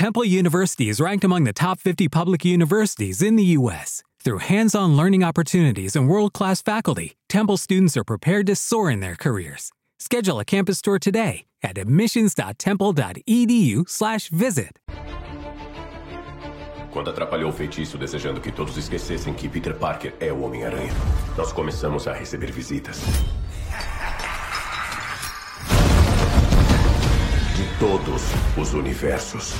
Temple University is ranked among the top 50 public universities in the U.S. Through hands on learning opportunities and world class faculty, Temple students are prepared to soar in their careers. Schedule a campus tour today at admissions.temple.edu/slash visit. Quando atrapalhou o feitiço desejando que todos esquecessem que Peter Parker é o Homem-Aranha, nós começamos a receber visitas. Todos os universos.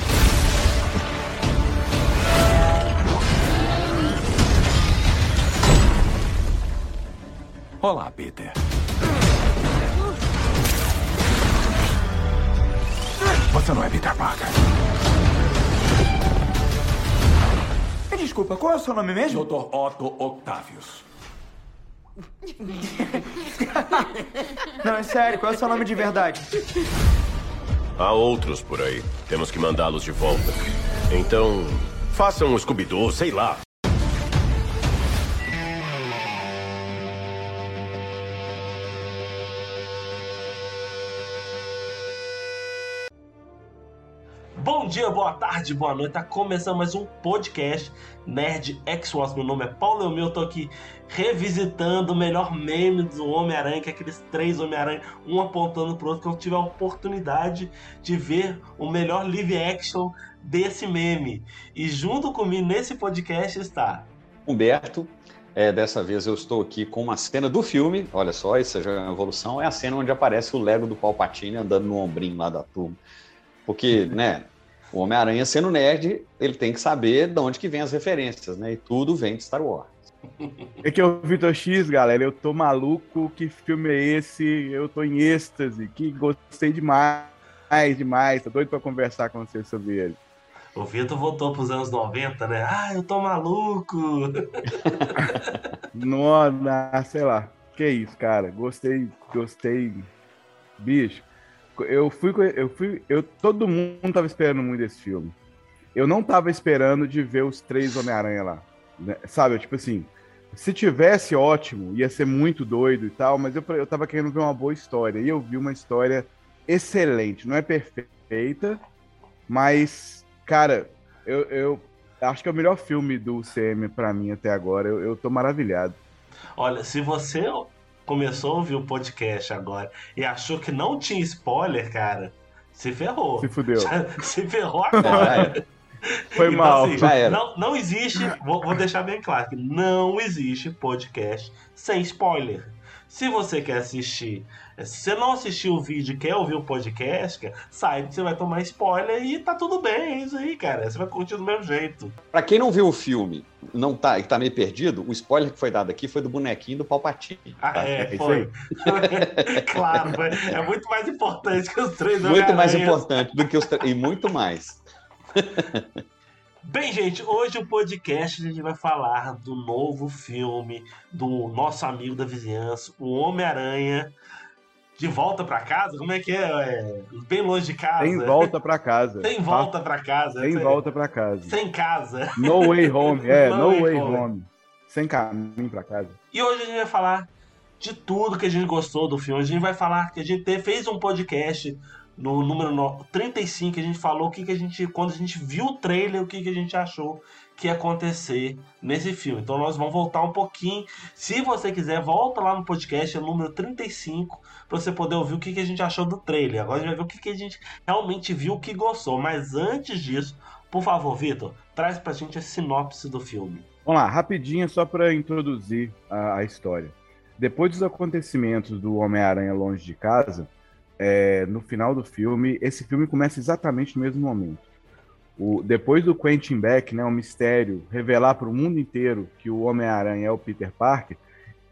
Olá, Peter. Você não é Peter Parker. Desculpa, qual é o seu nome mesmo? Dr. Otto Octavius. Não, é sério, qual é o seu nome de verdade? Há outros por aí. Temos que mandá-los de volta. Então, façam um Scooby-Doo, sei lá. Bom dia, boa tarde, boa noite. Tá começando mais um podcast Nerd X-Wars. Meu nome é Paulo Eumil, eu tô aqui revisitando o melhor meme do Homem-Aranha, que é aqueles três Homem-Aranha, um apontando pro outro, que eu tive a oportunidade de ver o melhor live action desse meme. E junto comigo nesse podcast está Humberto. É, dessa vez eu estou aqui com uma cena do filme. Olha só, isso já é uma evolução. É a cena onde aparece o Lego do Palpatine andando no ombrinho lá da turma. Porque, né, o Homem-Aranha sendo nerd, ele tem que saber de onde que vem as referências, né? E tudo vem de Star Wars. É o Vitor X, galera. Eu tô maluco. Que filme é esse? Eu tô em êxtase. Que gostei demais, demais. Tô doido pra conversar com vocês sobre ele. O Vitor voltou pros anos 90, né? Ah, eu tô maluco! Nossa, sei lá. Que isso, cara. Gostei, gostei. Bicho, eu fui, eu fui, eu todo mundo tava esperando muito esse filme. Eu não tava esperando de ver os três Homem-Aranha lá, né? sabe? Tipo assim, se tivesse ótimo, ia ser muito doido e tal, mas eu, eu tava querendo ver uma boa história e eu vi uma história excelente. Não é perfeita, mas cara, eu, eu acho que é o melhor filme do CM para mim até agora. Eu, eu tô maravilhado. Olha, se você começou a ouvir o podcast agora e achou que não tinha spoiler, cara, se ferrou. Se fudeu. Já, se ferrou agora. Foi Então, mal. assim, já era. Não, não existe, vou, vou deixar bem claro que não existe podcast sem spoiler. Se você quer assistir, se você não assistiu o vídeo e quer ouvir o podcast, cara, saiba que você vai tomar spoiler e tá tudo bem, é isso aí, cara. Você vai curtir do mesmo jeito. Pra quem não viu o filme, não tá, e tá meio perdido, o spoiler que foi dado aqui foi do bonequinho do Palpatine. Ah, tá? é, é foi. claro, é muito mais importante que os três Muito mais importante do que os tra- e muito mais. Bem, gente, hoje o podcast a gente vai falar do novo filme do nosso amigo da vizinhança, o Homem-Aranha. De volta pra casa? Como é que é? É, Bem longe de casa. Sem volta pra casa. Sem volta pra casa. Sem- volta pra casa. Sem casa. No way home. É, No no, way way, home. home. Sem caminho pra casa. E hoje a gente vai falar de tudo que a gente gostou do filme. A gente vai falar que a gente te- fez um podcast no número no- 35, que a gente falou o que, que a gente. Quando a gente viu o trailer, o que, que a gente achou que ia acontecer nesse filme. Então nós vamos voltar um pouquinho. Se você quiser, volta lá no podcast, é o número 35, pra você poder ouvir o que, que a gente achou do trailer. Agora a gente vai ver o que, que a gente realmente viu, o que gostou. Mas antes disso, por favor, Vitor, traz pra gente a sinopse do filme. Vamos lá, rapidinho, só para introduzir a, a história. Depois dos acontecimentos do Homem-Aranha longe de casa, é, no final do filme, esse filme começa exatamente no mesmo momento. O, depois do Quentin Beck, né, o mistério, revelar para o mundo inteiro que o Homem-Aranha é o Peter Parker,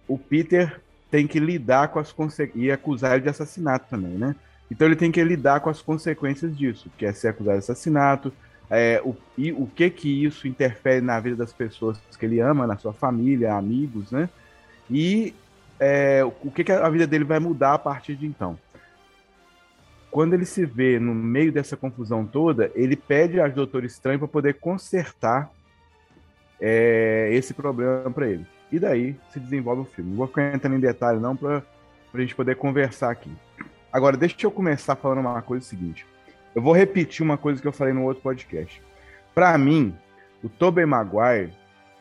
o Peter tem que lidar com as consequências, e acusar ele de assassinato também, né? Então ele tem que lidar com as consequências disso, que é ser acusado de assassinato, é, o, e o que que isso interfere na vida das pessoas que ele ama, na sua família, amigos, né? E é, o que, que a vida dele vai mudar a partir de então. Quando ele se vê no meio dessa confusão toda, ele pede ao Doutor Estranho para poder consertar é, esse problema para ele. E daí se desenvolve o filme. Não vou entrando em detalhe não para a gente poder conversar aqui. Agora, deixa eu começar falando uma coisa seguinte. Eu vou repetir uma coisa que eu falei no outro podcast. Para mim, o Tobey Maguire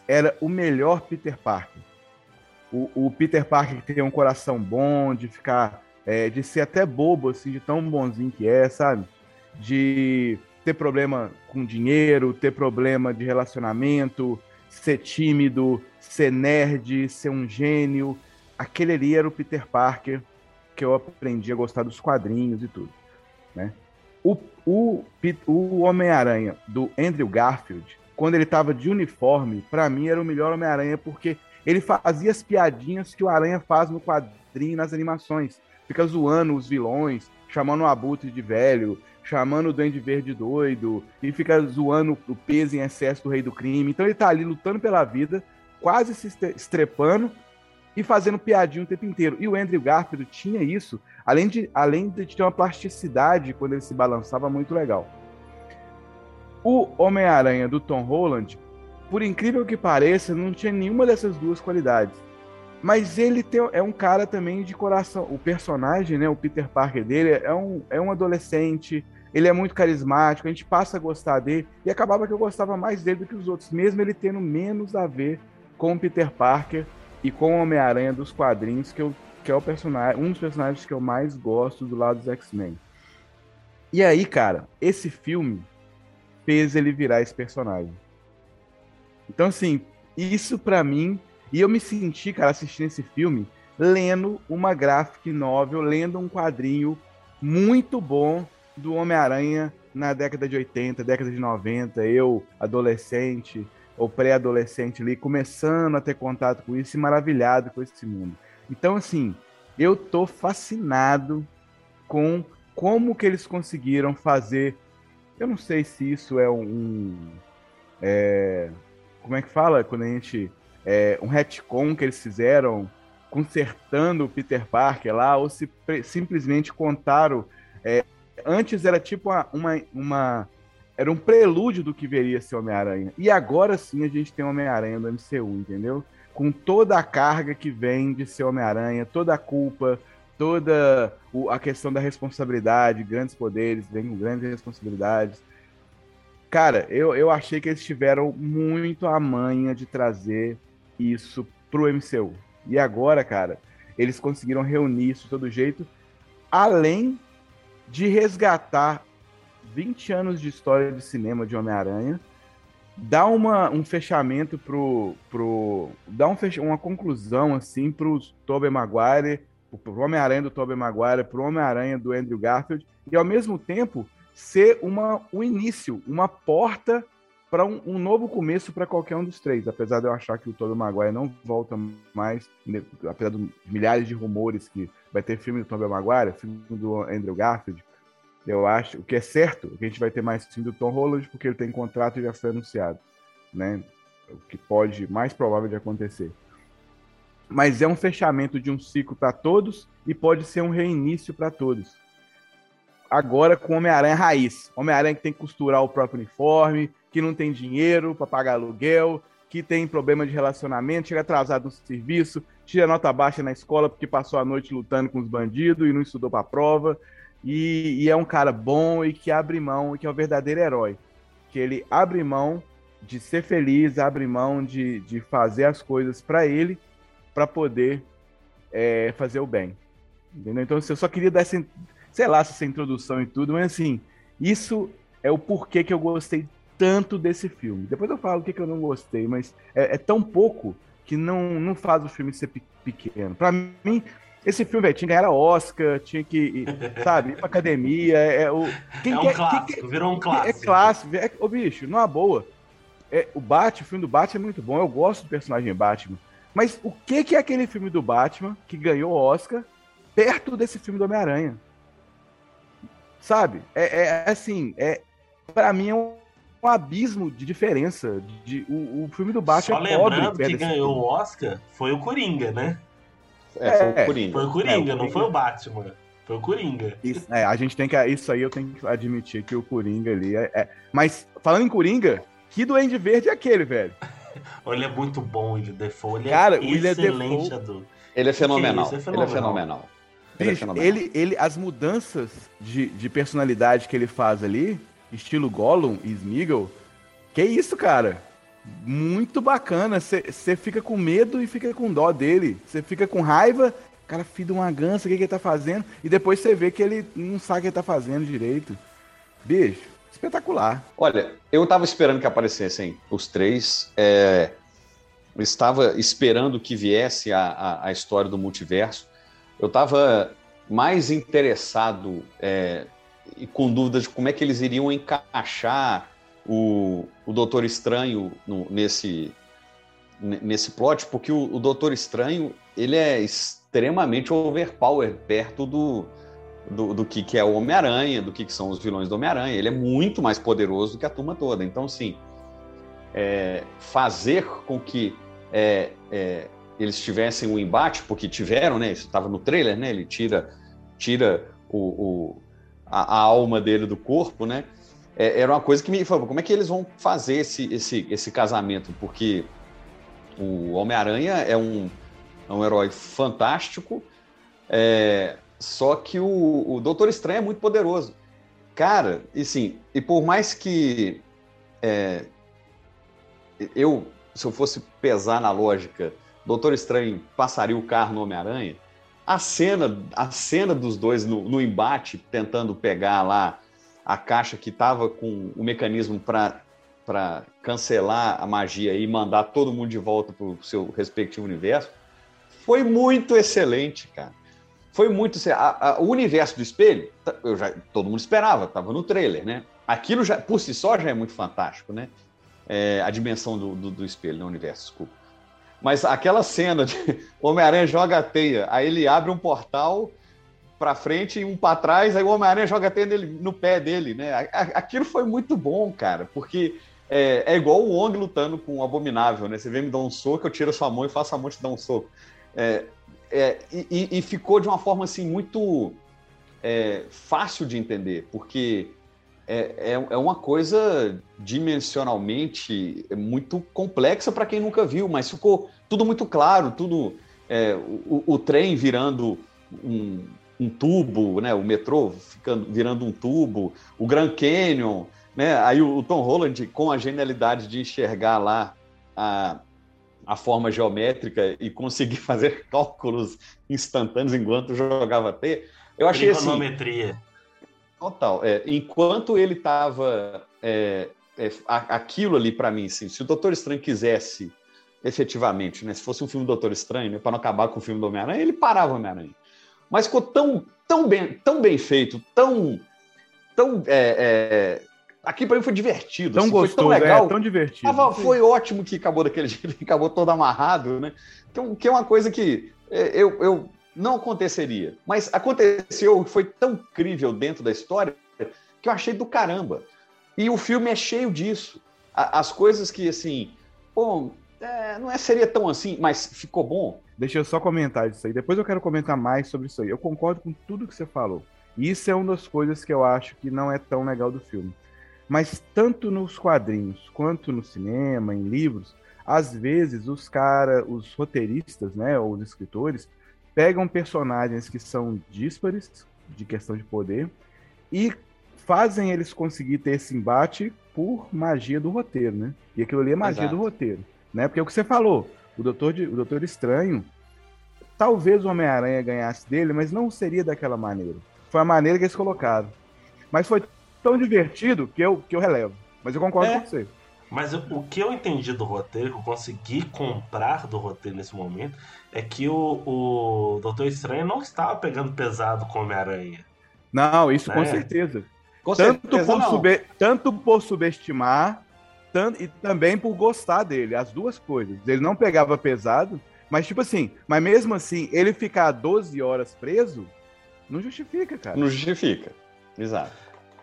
era o melhor Peter Parker. O, o, Peter Parker que tem um coração bom, de ficar, é, de ser até bobo, assim, de tão bonzinho que é, sabe? De ter problema com dinheiro, ter problema de relacionamento, ser tímido, ser nerd, ser um gênio. Aquele ali era o Peter Parker que eu aprendi a gostar dos quadrinhos e tudo, né? O, o, o Homem-Aranha do Andrew Garfield, quando ele estava de uniforme, para mim era o melhor Homem-Aranha porque ele fazia as piadinhas que o Aranha faz no quadrinho nas animações. Fica zoando os vilões, chamando o Abutre de velho, chamando o Duende Verde doido, e fica zoando o peso em excesso do Rei do Crime. Então ele tá ali lutando pela vida, quase se estrepando e fazendo piadinha o tempo inteiro. E o Andrew Garfield tinha isso, além de, além de ter uma plasticidade quando ele se balançava muito legal. O Homem-Aranha do Tom Holland, por incrível que pareça, não tinha nenhuma dessas duas qualidades. Mas ele tem, é um cara também de coração. O personagem, né, o Peter Parker dele, é um, é um adolescente ele é muito carismático, a gente passa a gostar dele, e acabava que eu gostava mais dele do que os outros, mesmo ele tendo menos a ver com o Peter Parker e com o Homem-Aranha dos quadrinhos, que, eu, que é o personagem, um dos personagens que eu mais gosto do lado dos X-Men. E aí, cara, esse filme fez ele virar esse personagem. Então, assim, isso para mim, e eu me senti, cara, assistindo esse filme, lendo uma graphic novel, lendo um quadrinho muito bom do Homem-Aranha na década de 80, década de 90, eu, adolescente ou pré-adolescente ali, começando a ter contato com isso e maravilhado com esse mundo. Então, assim, eu tô fascinado com como que eles conseguiram fazer. Eu não sei se isso é um. É, como é que fala? Quando a gente. É, um retcon que eles fizeram consertando o Peter Parker lá, ou se simplesmente contaram é, antes era tipo uma, uma, uma, Era um prelúdio do que veria ser Homem-Aranha. E agora sim a gente tem Homem-Aranha no MCU, entendeu? Com toda a carga que vem de ser Homem-Aranha, toda a culpa, toda a questão da responsabilidade, grandes poderes, vem com grandes responsabilidades. Cara, eu, eu achei que eles tiveram muito a manha de trazer isso pro MCU. E agora, cara, eles conseguiram reunir isso de todo jeito, além de resgatar 20 anos de história de cinema de Homem-Aranha, dar uma, um fechamento pro. pro dar um fech, uma conclusão assim pro Tobey Maguire, pro Homem-Aranha do Tobey Maguire, pro Homem-Aranha do Andrew Garfield, e ao mesmo tempo ser uma, um início, uma porta para um, um, novo começo para qualquer um dos três. Apesar de eu achar que o Tobey Maguire não volta mais, né, apesar de milhares de rumores que vai ter filme do Tobey Maguire, filme do Andrew Garfield, eu acho, o que é certo, que a gente vai ter mais filme do Tom Holland, porque ele tem contrato e já foi anunciado, né? O que pode, mais provável de acontecer. Mas é um fechamento de um ciclo para todos e pode ser um reinício para todos. Agora com Homem-Aranha raiz. Homem-Aranha que tem que costurar o próprio uniforme, que não tem dinheiro para pagar aluguel, que tem problema de relacionamento, chega atrasado no serviço, tira nota baixa na escola porque passou a noite lutando com os bandidos e não estudou para a prova. E, e, é um cara bom e que abre mão, e que é o verdadeiro herói. Que ele abre mão de ser feliz, abre mão de, de fazer as coisas para ele, para poder é, fazer o bem. Entendeu? Então, assim, eu só queria dar essa, sei lá, essa introdução e tudo, mas assim, isso é o porquê que eu gostei tanto desse filme. Depois eu falo o que, que eu não gostei, mas é, é, tão pouco que não, não faz o filme ser pequeno. Para mim, esse filme, velho, tinha que ganhar Oscar, tinha que, sabe, ir pra academia. É, é o, quem é um clássico, quem, virou um clássico. É clássico, é, ô bicho, numa boa. É, o Batman, o filme do Batman é muito bom, eu gosto do personagem Batman. Mas o que, que é aquele filme do Batman que ganhou Oscar perto desse filme do Homem-Aranha? Sabe? É, é assim, é, para mim é um um abismo de diferença. De, o, o filme do Batman Só é lembrando que ganhou o Oscar foi o Coringa, né? É, foi o é, Coringa. Foi o Coringa, é, o não foi o Batman. Foi o Coringa. Isso, é, a gente tem que. Isso aí eu tenho que admitir que o Coringa ali é. é. Mas, falando em Coringa, que Duende Verde é aquele, velho? ele é muito bom, ele Defoe. Ele Cara, é o excelente, Defoe, Ele é fenomenal. É, é Ele é fenomenal. Ele Bicho, ele, ele, as mudanças de, de personalidade que ele faz ali, estilo Gollum e Smeagol, que isso, cara? Muito bacana. Você fica com medo e fica com dó dele. Você fica com raiva, cara, filho de uma gança, o que, que ele tá fazendo? E depois você vê que ele não sabe o que ele tá fazendo direito. Bicho, espetacular. Olha, eu tava esperando que aparecessem os três. é, eu estava esperando que viesse a, a, a história do multiverso. Eu estava mais interessado é, e com dúvidas de como é que eles iriam encaixar o, o Doutor Estranho no- nesse, nesse plot, porque o, o Doutor Estranho ele é extremamente overpower perto do, do, do que, que é o Homem-Aranha, do que, que são os vilões do Homem-Aranha. Ele é muito mais poderoso do que a turma toda. Então, assim, é, fazer com que é, é, eles tivessem um embate, porque tiveram, né? Estava no trailer, né? Ele tira, tira o, o- a, a alma dele do corpo, né? É, era uma coisa que me falou, como é que eles vão fazer esse, esse, esse casamento? Porque o Homem-Aranha é um, é um herói fantástico, é, só que o, o Doutor Estranho é muito poderoso. Cara, e sim, e por mais que é, eu, se eu fosse pesar na lógica, Doutor Estranho passaria o carro no Homem-Aranha, a cena, a cena dos dois no, no embate, tentando pegar lá a caixa que estava com o mecanismo para cancelar a magia e mandar todo mundo de volta para o seu respectivo universo, foi muito excelente, cara. Foi muito. a- a- o universo do espelho, tá- eu já, todo mundo esperava, estava no trailer, né? Aquilo já, por si só já é muito fantástico, né? É, a dimensão do, do, do espelho, no universo, desculpa. Mas aquela cena de Homem-Aranha joga a teia, aí ele abre um portal para frente e um para trás, aí o Homem-Aranha joga a teia no pé dele, né? Aquilo foi muito bom, cara, porque é, é igual o Wong lutando com o Abominável, né? Você vem me dar um soco, eu tiro a sua mão e faço a mão te dar um soco. É, é, e, e- e ficou de uma forma assim muito é, fácil de entender, porque é, é, é uma coisa dimensionalmente muito complexa para quem nunca viu, mas ficou tudo muito claro, tudo é, o, o trem virando um, um tubo, né, o metrô ficando virando um tubo, o Grand Canyon, né, aí o, o Tom Holland com a genialidade de enxergar lá a, a forma geométrica e conseguir fazer cálculos instantâneos enquanto jogava T. Eu achei assim. Total. É, enquanto ele estava. aquilo ali para mim, assim, se o Doutor Estranho quisesse efetivamente, né, se fosse um filme do Doutor Estranho, né, para não acabar com o filme do Homem-Aranha, ele parava o Homem-Aranha. Mas ficou tão, tão, bem, tão bem feito, tão. tão é, é, aqui para mim foi divertido. Tão assim, foi gostoso, tão legal. é, tão divertido. Tava- foi ótimo que acabou daquele jeito, acabou todo amarrado, né? Que, é um- que é uma coisa que é, eu, eu não aconteceria. Mas aconteceu, foi tão incrível dentro da história que eu achei do caramba. E o filme é cheio disso. As coisas que, assim, bom, é, não é, seria tão assim, mas ficou bom. Deixa eu só comentar isso aí. Depois eu quero comentar mais sobre isso aí. Eu concordo com tudo que você falou. E isso é uma das coisas que eu acho que não é tão legal do filme. Mas tanto nos quadrinhos quanto no cinema, em livros, às vezes os cara, os roteiristas, né, ou os escritores, pegam personagens que são díspares de questão de poder e fazem eles conseguir ter esse embate por magia do roteiro, né? E aquilo ali é magia Exato. do roteiro, né? Porque é o que você falou, o Doutor, de- o Doutor Estranho, talvez o Homem-Aranha ganhasse dele, mas não seria daquela maneira. Foi a maneira que eles colocaram. Mas foi tão divertido que eu, que eu relevo. Mas eu concordo É. com você. Mas o- o que eu entendi do roteiro, que eu consegui comprar do roteiro nesse momento, é que o, o Doutor Estranho não estava pegando pesado com Homem-Aranha. Não, isso com É. certeza. Com Tanto certeza por, não. sube- tanto por subestimar tanto, e também por gostar dele. As duas coisas. Ele não pegava pesado, mas tipo assim, mas mesmo assim, ele ficar 12 horas preso, não justifica, cara. Não justifica. Exato.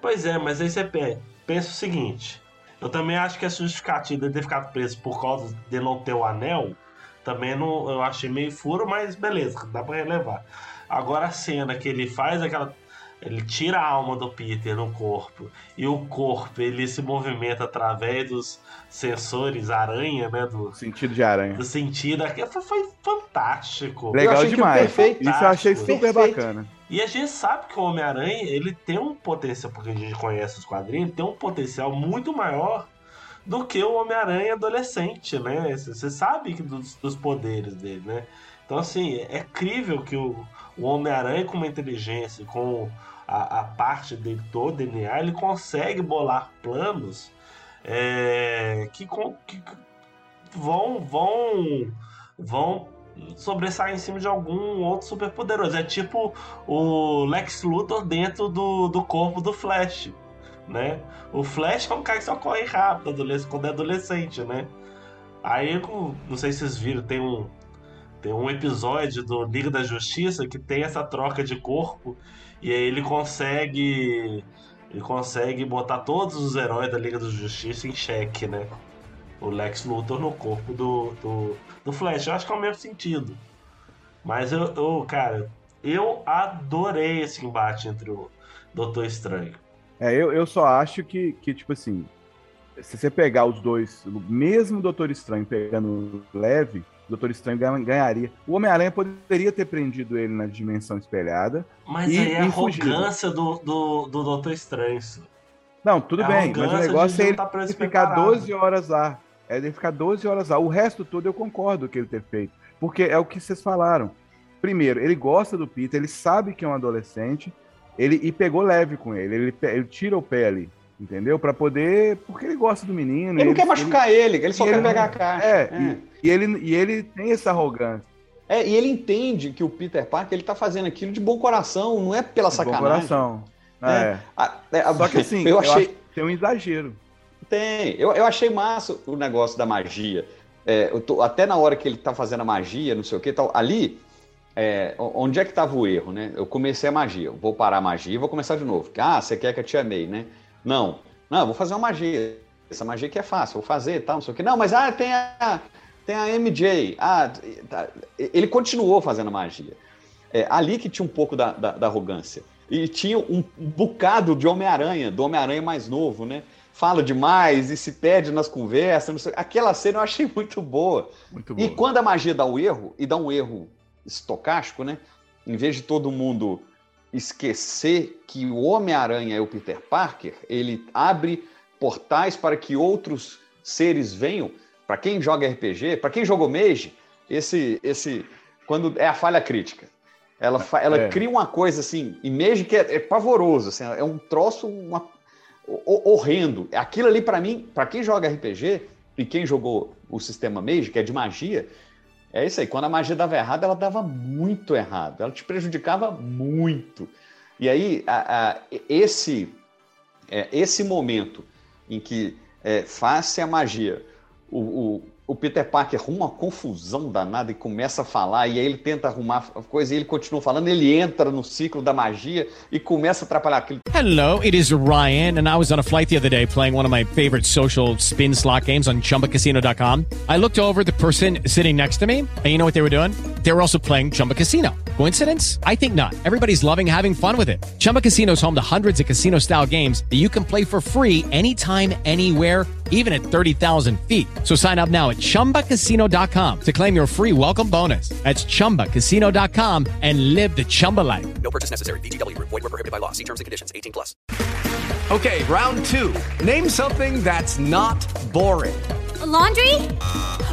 Pois é, mas aí você pe- pensa o seguinte: eu também acho que a justificativa de ter ficado preso por causa de não ter o anel, também não, eu achei meio furo, mas beleza, dá pra relevar. Agora a cena que ele faz, aquela. ele tira a alma do Peter no corpo e o corpo ele se movimenta através dos sensores aranha, né? Do sentido de aranha. Do sentido. Foi, foi fantástico. Legal demais. Perfeito. Isso eu achei super perfeito. bacana. E a gente sabe que o Homem-Aranha ele tem um potencial, porque a gente conhece os quadrinhos, tem um potencial muito maior do que o Homem-Aranha adolescente, né? Você sabe dos, dos poderes dele, né? Então, assim, é crível que o, o Homem-Aranha, com uma inteligência, com a, a parte dele todo, DNA, ele consegue bolar planos é, que, que vão, vão, vão sobressair em cima de algum outro super poderoso. É tipo o Lex Luthor dentro do, do corpo do Flash, né? O Flash é um cara que só corre rápido quando é adolescente, né? Aí, não sei se vocês viram, tem um, tem um episódio do Liga da Justiça que tem essa troca de corpo e aí ele consegue. Ele consegue botar todos os heróis da Liga da Justiça em xeque, né? O Lex Luthor no corpo do, do, do Flash. Eu acho que é o mesmo sentido. Mas eu, eu, cara, eu adorei esse embate entre o Doutor Estranho. É, eu, eu só acho que, que, tipo assim, se você pegar os dois, mesmo o Doutor Estranho pegando leve, Doutor Estranho ganharia. O Homem-Aranha poderia ter prendido ele na dimensão espelhada. Mas e, aí é a arrogância do, do, do Doutor Estranho. Não, tudo é bem, mas o negócio é ele tá ficar 12 horas lá. É ele ficar 12 horas lá. O resto todo eu concordo que ele ter feito. Porque é o que vocês falaram. Primeiro, ele gosta do Peter, ele sabe que é um adolescente, ele e pegou leve com ele. Ele, ele tira o pé ali entendeu? Para poder, porque ele gosta do menino. Ele, ele não quer machucar ele, ele, ele só quer pegar a caixa. É, é. E, e, ele, e ele tem essa arrogância. É, e ele entende que o Peter Parker ele tá fazendo aquilo de bom coração, não é pela de sacanagem. Bom coração. É. é. A, é Só que assim, eu achei tem um exagero. Tem. Eu, eu achei massa o negócio da magia. É, tô, até na hora que ele tá fazendo a magia, não sei o que tal, ali, é, onde é que tava o erro, né? Eu comecei a magia, vou parar a magia e vou começar de novo. Ah, você quer que eu te amei, né? Não. Não, eu vou fazer uma magia. Essa magia aqui é fácil, vou fazer tal, não sei o que. Não, mas ah, tem a, tem a MJ. Ah, tá. ele continuou fazendo magia. É, ali que tinha um pouco da, da, da arrogância. E tinha um bocado de Homem-Aranha, do Homem-Aranha mais novo, né? Fala demais e se perde nas conversas. Aquela cena eu achei muito boa. muito boa. E quando a magia dá o erro, e dá um erro estocástico, né? Em vez de todo mundo esquecer que o Homem-Aranha é o Peter Parker, ele abre portais para que outros seres venham. Para quem joga RPG, para quem jogou Mage, esse, esse, quando é a falha crítica, ela, ela é. cria uma coisa assim, e Mage que é, é pavoroso, assim, é um troço uma, horrendo. Aquilo ali para mim, para quem joga RPG e quem jogou o sistema Mage, que é de magia, é isso aí. Quando a magia dava errado, ela dava muito errado. Ela te prejudicava muito. E aí, a, a, esse, é, esse momento em que é, faz-se a magia, o, o, o Peter Parker arruma uma confusão danada e começa a falar, e aí ele tenta arrumar coisa e ele continua falando, ele entra no ciclo da magia e começa a atrapalhar aquilo. Hello, it is Ryan, and I was on a flight the other day playing one of my favorite social spin slot games on chumbacasino.com. I looked over the person sitting next to me, and you know what they were doing? They were also playing Chumba Casino. Coincidence? I think not. Everybody's loving having fun with it. Chumba Casino is home to hundreds of casino style games that you can play for free anytime, anywhere, even at 30,000 feet. So sign up now at chumbacasino.com to claim your free welcome bonus. That's chumbacasino.com and live the Chumba life. No purchase necessary. DTW, void, were prohibited by law. See terms and conditions 18 plus. Okay, round two. Name something that's not boring. A laundry?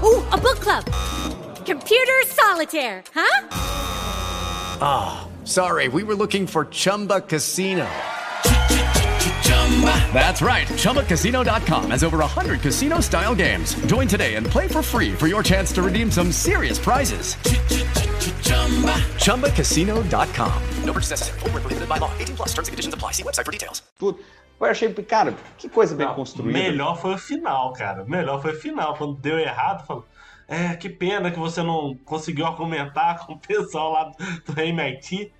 Ooh, a book club. Computer solitaire, huh? Ah, oh, sorry, we were looking for Chumba Casino. That's right. ChumbaCasino.com has over 100 casino style games. Join today and play for free for your chance to redeem some serious prizes. ChumbaCasino.com. No purchase necessary. Full prohibited by law. 18 plus terms and conditions apply. See website for details. Tudo. Eu achei, cara, que coisa bem Não, construída. Melhor foi o final, cara. Melhor foi o final. Quando deu errado, falou. É, que pena que você não conseguiu argumentar com o pessoal lá do, do MIT.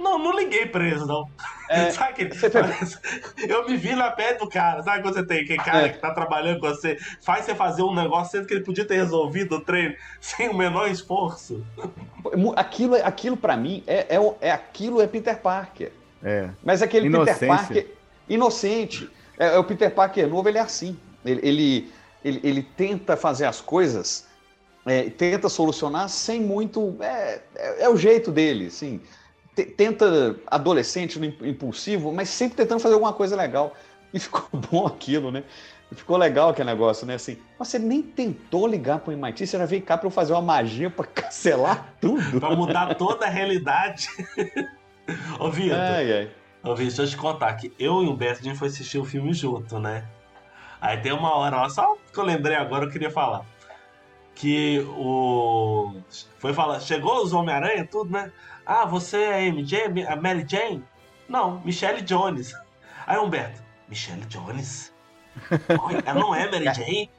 Não, não liguei pra eles, não. É, sabe que Eu me vi na pele do cara. Sabe quando você tem aquele cara é. que tá trabalhando com você, faz você fazer um negócio sendo que ele podia ter resolvido o treino sem o menor esforço? Aquilo, aquilo para mim, é, é, é, aquilo é Peter Parker. É. Mas aquele Peter Inocência. Parker inocente. É, é o Peter Parker novo, ele é assim. Ele, ele, ele, ele tenta fazer as coisas, é, tenta solucionar sem muito. É, é, é o jeito dele, assim. Tenta adolescente, impulsivo, mas sempre tentando fazer alguma coisa legal. E ficou bom aquilo, né? Ficou legal aquele negócio, né? Assim, mas você nem tentou ligar pro MIT, você já veio cá pra eu fazer uma magia pra cancelar tudo. Pra mudar toda a realidade. Ô, Vitor. Ai, ai. Ô, Vitor, deixa eu te contar que eu e o Beto, a gente foi assistir o filme junto, né? Aí tem uma hora lá, só que eu lembrei agora, eu queria falar. Que o. Foi falar, chegou os Homem-Aranha, tudo, né? Ah, você é a MJ, a Mary Jane? Não, Michelle Jones. Aí Humberto, Michelle Jones? Ela não é Mary Jane?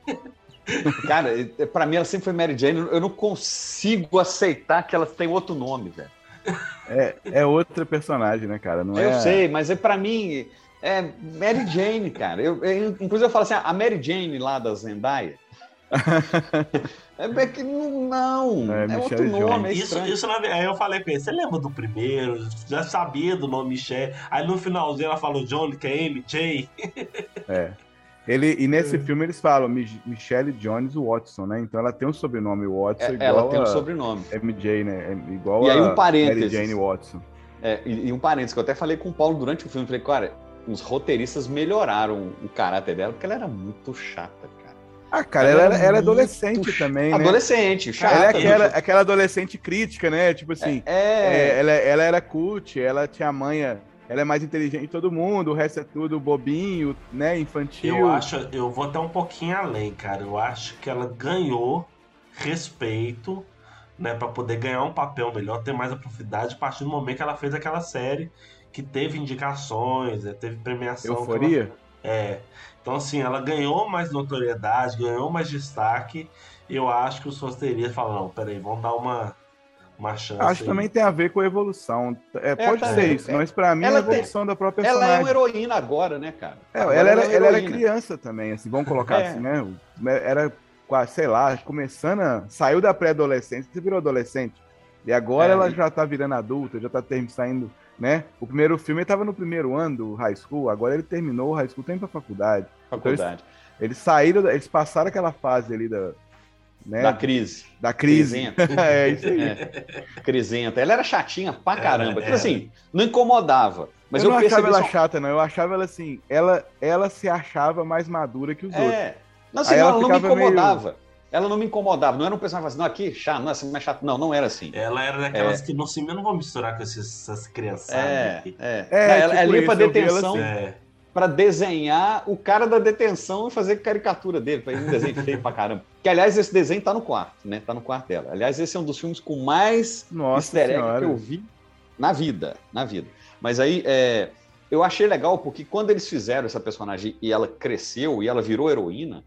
Cara, é- pra mim ela sempre foi Mary Jane. Eu não consigo aceitar que ela tem outro nome, velho. É, é outra personagem, né, cara? Não Eu é... sei, mas é para mim é Mary Jane, cara. Eu, eu- inclusive eu falo assim, a Mary Jane lá da Zendaya. é é que não, não É, é, outro Michelle nome, é Isso, isso na- aí eu falei com ele, você lembra do primeiro? Já sabia do nome Michelle. Aí no finalzinho ela falou Johnny, que é MJ. É. Ele, e nesse filme eles falam Mi- Michelle Jones Watson, né? Então ela tem um sobrenome Watson É, igual ela tem um a sobrenome. MJ, né? É igual E aí um parênteses. Mary Jane Watson. É, e, e um parênteses que eu até falei com o Paulo durante o filme, falei, cara, os roteiristas melhoraram o caráter dela, porque ela era muito chata, cara. Ah, cara, Ela ela, era ela é muito adolescente ch- também, né? Adolescente, chata. Ela é aquela, aquela adolescente crítica, né? Tipo assim, É, é, ela, ela era cult, ela tinha a manha, ela é mais inteligente que todo mundo, o resto é tudo bobinho, né? Infantil. Eu acho, eu vou até um pouquinho além, cara. Eu acho que ela ganhou respeito, né, Pra poder ganhar um papel melhor, ter mais a profundidade a partir do momento que ela fez aquela série que teve indicações, né, teve premiação. Euforia? ela- É. Então, assim, ela ganhou mais notoriedade, ganhou mais destaque. Eu acho que os roteiristas falam, não, peraí, vamos dar uma, uma chance. Acho que também tem a ver com a evolução. É, pode tá, ser é, isso, é. mas pra mim é a Ela tem- evolução da própria ela personagem. é uma heroína agora, né, cara? É, Agora ela, era, é uma ela era heroína. criança também, assim, vamos colocar É. assim, né? Era quase, sei lá, começando a. Saiu da pré-adolescência, você virou adolescente. E agora É, ela já tá virando adulta, já tá term- saindo, né? O primeiro filme ele tava no primeiro ano do high school, agora ele terminou o high school, indo pra faculdade. Então, Faculdade. eles, eles saíram, eles passaram aquela fase ali da. Né, Da crise. da crise. Crisenta. é isso aí. É, crisenta. Ela era chatinha pra caramba. É, Tipo é. assim, não incomodava. Mas eu, eu, não achava ela só- chata, não. Eu achava ela assim, ela, ela se achava mais madura que os outros. É. Não, assim, ela ela não me ficava meio- incomodava. Ela não me incomodava. Não era um personagem assim, não, aqui, chato, não, assim, mais chato. Não, não era assim. Ela era daquelas que não se eu não vou misturar com esses, essas criançadas. É, aqui. é. É, Não, ela, tipo ela ia pra detenção assim. É. pra desenhar o cara da detenção e fazer caricatura dele, pra ele um desenho feio pra caramba. Que, aliás, esse desenho tá no quarto, né? Tá no quarto dela. Aliás, esse é um dos filmes com mais Nossa easter egg que eu vi na vida, na vida. Mas aí, é, eu achei legal porque quando eles fizeram essa personagem e ela cresceu e ela virou heroína,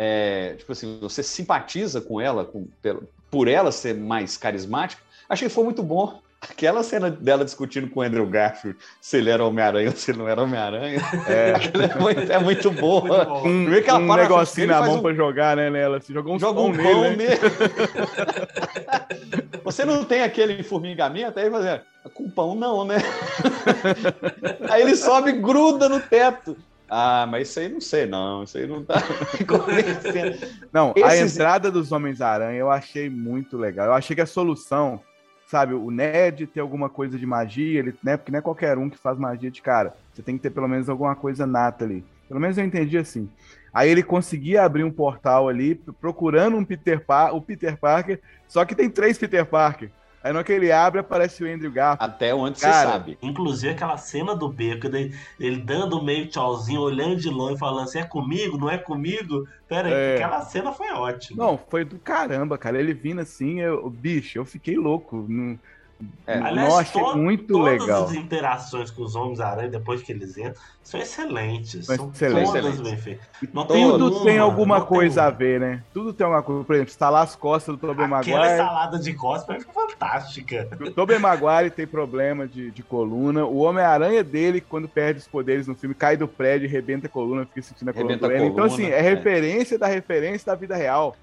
é, tipo assim, você simpatiza com ela, com- por ela ser mais carismática, achei que foi muito bom. Aquela cena dela discutindo com o Andrew Garfield se ele era Homem-Aranha ou se ele não era Homem-Aranha, É. é muito, é muito boa. bom. Um, que ela um para negocinho na mão um- pra jogar, né, nela. Você jogou um Joga pão um nele, pão né? nele. Você não tem aquele formigamento? Aí fazer, com pão não, né? Aí ele sobe e gruda no teto. Ah, mas isso aí não sei, não. Isso aí não tá convencendo. Não, a entrada dos Homens-Aranha eu achei muito legal. Eu achei que a solução, sabe, o Ned ter alguma coisa de magia, ele, né, porque não é qualquer um que faz magia de cara. Você tem que ter pelo menos alguma coisa nata ali. Pelo menos eu entendi assim. Aí ele conseguia abrir um portal ali, procurando um Peter pa o Peter Parker, só que tem três Peter Parker. Aí no que ele abre, aparece o Andrew Garfield. Até onde Cara, você sabe. Inclusive aquela cena do beco, dele, ele dando meio tchauzinho, olhando de longe, falando assim, é comigo, não é comigo? Pera aí, É. aquela cena foi ótima. Não, foi do caramba, cara. Ele vindo assim, eu, bicho, eu fiquei louco. Não, É. Aliás, Nossa, to- muito todas legal. as interações com os Homens-Aranha depois que eles entram são excelentes. São São excelentes. todas bem feitas. Não tem Tudo tem alguma não tem coisa a ver, né? Tudo tem alguma coisa. Por exemplo, estalar as costas do Tobey Aquela Maguire. salada de costas foi fantástica. O Tobey Maguire tem problema de, de coluna. O Homem-Aranha dele, quando perde os poderes no filme, cai do prédio, rebenta a coluna, fica sentindo a coluna Rebenta a doendo. Então, coluna, assim, é é. referência da referência da vida real.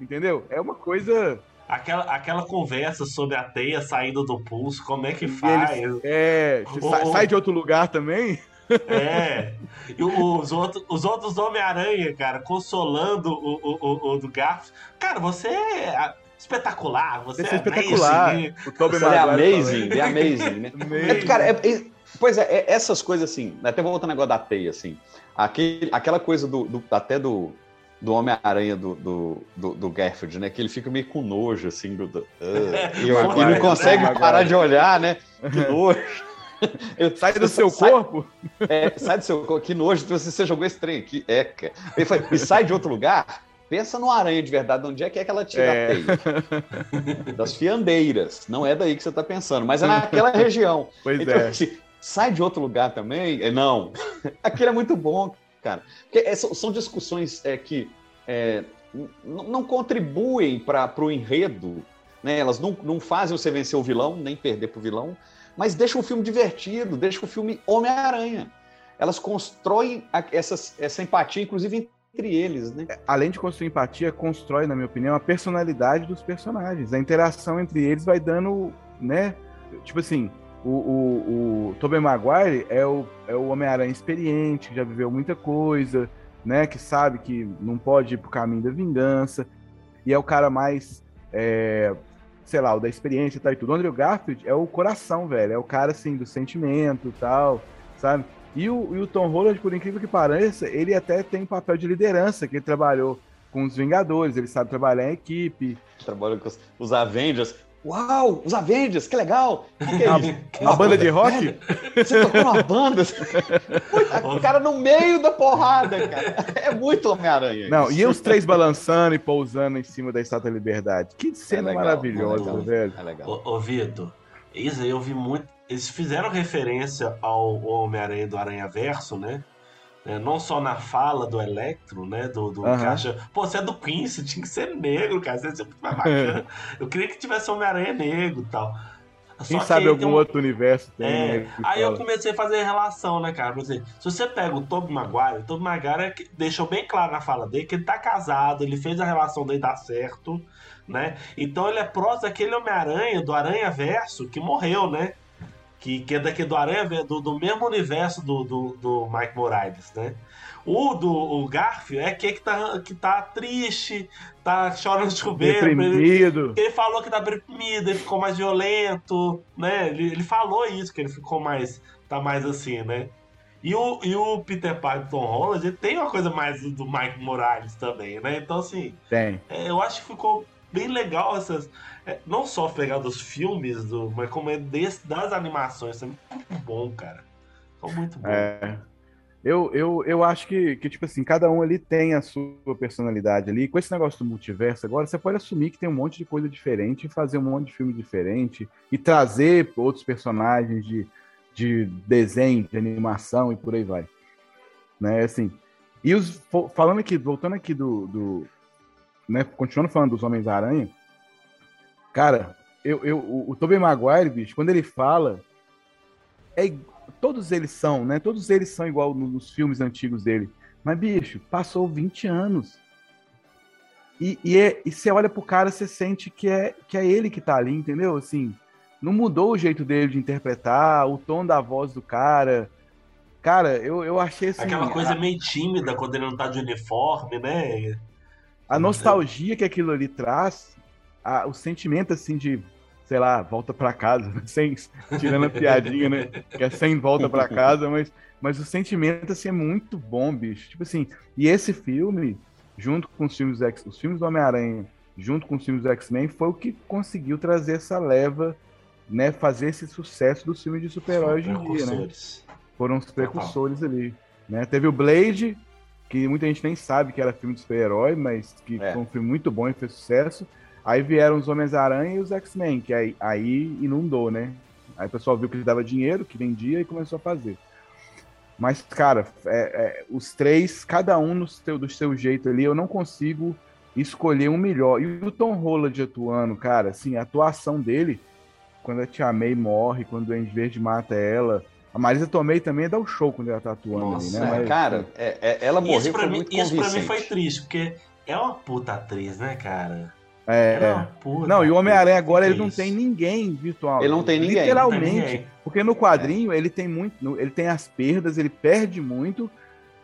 Entendeu? É uma coisa Aquela, aquela conversa sobre a teia saindo do pulso, como é que faz? Eles- é, O- sai, de outro lugar também? É. E os outros, os outros Homem-Aranha, cara, consolando o, o, o, o do Garfield. Cara, você é espetacular. Você Esse é é espetacular. amazing. O Tobey é amazing, é amazing, né? É, cara, é- é- pois é, é, essas coisas assim, até voltando ao negócio da teia, assim, aquele, aquela coisa do, do- até do, do Homem-Aranha do, do, do, do Garfield, né? Que ele fica meio com nojo, assim, do, do- ah, e, e não consegue parar de olhar, né? Que nojo. Eu- Sai do seu sai- corpo? é, sai do seu corpo, que nojo, você, você jogou esse trem aqui. É, cara. Ele foi, e sai de outro lugar, pensa no aranha de verdade, onde é que é que ela tira É. a teia? Das fiandeiras. Não é daí que você está pensando, mas é naquela região. Pois Então, é. assim, sai de outro lugar também? É, não. Aquilo é muito bom, cara. Porque é, são, discussões é, que é, não contribuem para o enredo, né? Elas não, não fazem você vencer o vilão, nem perder pro vilão, mas deixam o filme divertido, deixam o filme Homem-Aranha. Elas constroem a- essas, essa empatia, inclusive entre eles, né? Além de construir empatia, constrói, na minha opinião, a personalidade dos personagens. A interação entre eles vai dando, né? Tipo assim, o, o, o Tobey Maguire é o, é o Homem-Aranha experiente, que já viveu muita coisa, né? Que sabe que não pode ir pro caminho da vingança. E é o cara mais, é, sei lá, o da experiência tal e tudo. O Andrew Garfield é o coração, velho. É o cara, assim, do sentimento e tal, sabe? E o, e o Tom Holland, por incrível que pareça, ele até tem papel de liderança, que ele trabalhou com os Vingadores, ele sabe trabalhar em equipe. Trabalham com os, os Avengers. Uau, os Avengers, que legal! O que, que é isso? Uma banda de rock? Você tocou numa banda? o cara no meio da porrada, cara. É muito Homem-Aranha. Não, isso. e os três balançando e pousando em cima da Estátua da Liberdade. Que cena legal, maravilhosa, é velho. É legal. Ô, ô Vitor, isso aí eu vi muito. Eles fizeram referência ao Homem-Aranha do Aranha Verso, né? É, não só na fala do Electro, né? Do, do Aham. caixa. Pô, você é do Queen, você tinha que ser negro, cara. Você ia ser muito mais bacana. eu queria que tivesse Homem-Aranha negro e tal. Quem Só sabe que algum tem um- outro universo tem, É, né, aí eu fala. comecei a fazer relação, né, cara? Por exemplo, se você pega o Tobey Maguire, o Tobey Maguire é deixou bem claro na fala dele que ele tá casado, ele fez a relação dele dar certo, né? Então ele é próximo daquele Homem-Aranha, do Aranha Verso, que morreu, né? Que, que é daquele do Aranha, Ver- do, do mesmo universo do, do, do Mike Morales, né? O do o Garfield é aquele que tá, que tá triste, tá chorando de ele- Deprimido. ele falou que tá deprimido, ele ficou mais violento, né? Ele, ele falou isso, que ele ficou mais. tá mais assim, né? E o, e o Peter Parker Tom Holland, ele tem uma coisa mais do Mike Morales também, né? Então, assim, Tem. é, eu acho que ficou bem legal essas. Não só pegar dos filmes, do, mas como é desse, das animações. É muito bom, cara. Ficou muito bom. É. Eu, eu, eu acho que, que, tipo assim, cada um ali tem a sua personalidade ali. Com esse negócio do multiverso, agora você pode assumir que tem um monte de coisa diferente, e fazer um monte de filme diferente e trazer outros personagens de, de desenho, de animação e por aí vai. Né, assim. E os, falando aqui, voltando aqui do. do né, continuando falando dos Homens-Aranha, cara, eu, eu, o, o Tobey Maguire, bicho, quando ele fala, é, todos eles são, né? Todos eles são igual no- nos filmes antigos dele. Mas, bicho, passou 20 anos. E, e, é, e você olha pro cara, você sente que é, que é ele que tá ali, entendeu? Assim, não mudou o jeito dele de interpretar, o tom da voz do cara. Cara, eu, eu achei assim. Aquela coisa a, meio tímida quando ele não tá de uniforme, né? a nostalgia que aquilo ali traz, a- o sentimento assim de, sei lá, volta pra casa, sem, tirando a piadinha, né? Que é sem volta pra casa, mas, mas o sentimento assim é muito bom, bicho. Tipo assim, e esse filme, junto com os filmes, X, os filmes do Homem-Aranha, junto com os filmes do X-Men, foi o que conseguiu trazer essa leva, né? Fazer esse sucesso dos filmes de super-herói hoje em dia, né? Foram os precursores ali. Né? Teve o Blade, que muita gente nem sabe que era filme de super-herói, mas que É. foi um filme muito bom e fez sucesso. Aí vieram os Homens-Aranha e os X-Men, que aí, aí inundou, né? Aí o pessoal viu que ele dava dinheiro, que vendia e começou a fazer. Mas, cara, é- é, os três, cada um no seu, do seu jeito ali, eu não consigo escolher um melhor. E o Tom Holland atuando, cara, assim, a atuação dele, quando a Tia May morre, quando o Andy Verde mata ela. A Marisa Tomei também dá o show quando ela tá atuando Nossa, ali, né? É, Mas- cara, é- é- ela morreu Isso pra, foi mim, muito isso pra mim foi triste, porque é uma puta atriz, né, cara? É, é. puta Não, e o Homem-Aranha agora ele não tem ninguém virtual. Ele não tem ninguém. Literalmente. Não tem ninguém. Porque no quadrinho ele tem muito. Ele tem as perdas, ele perde muito,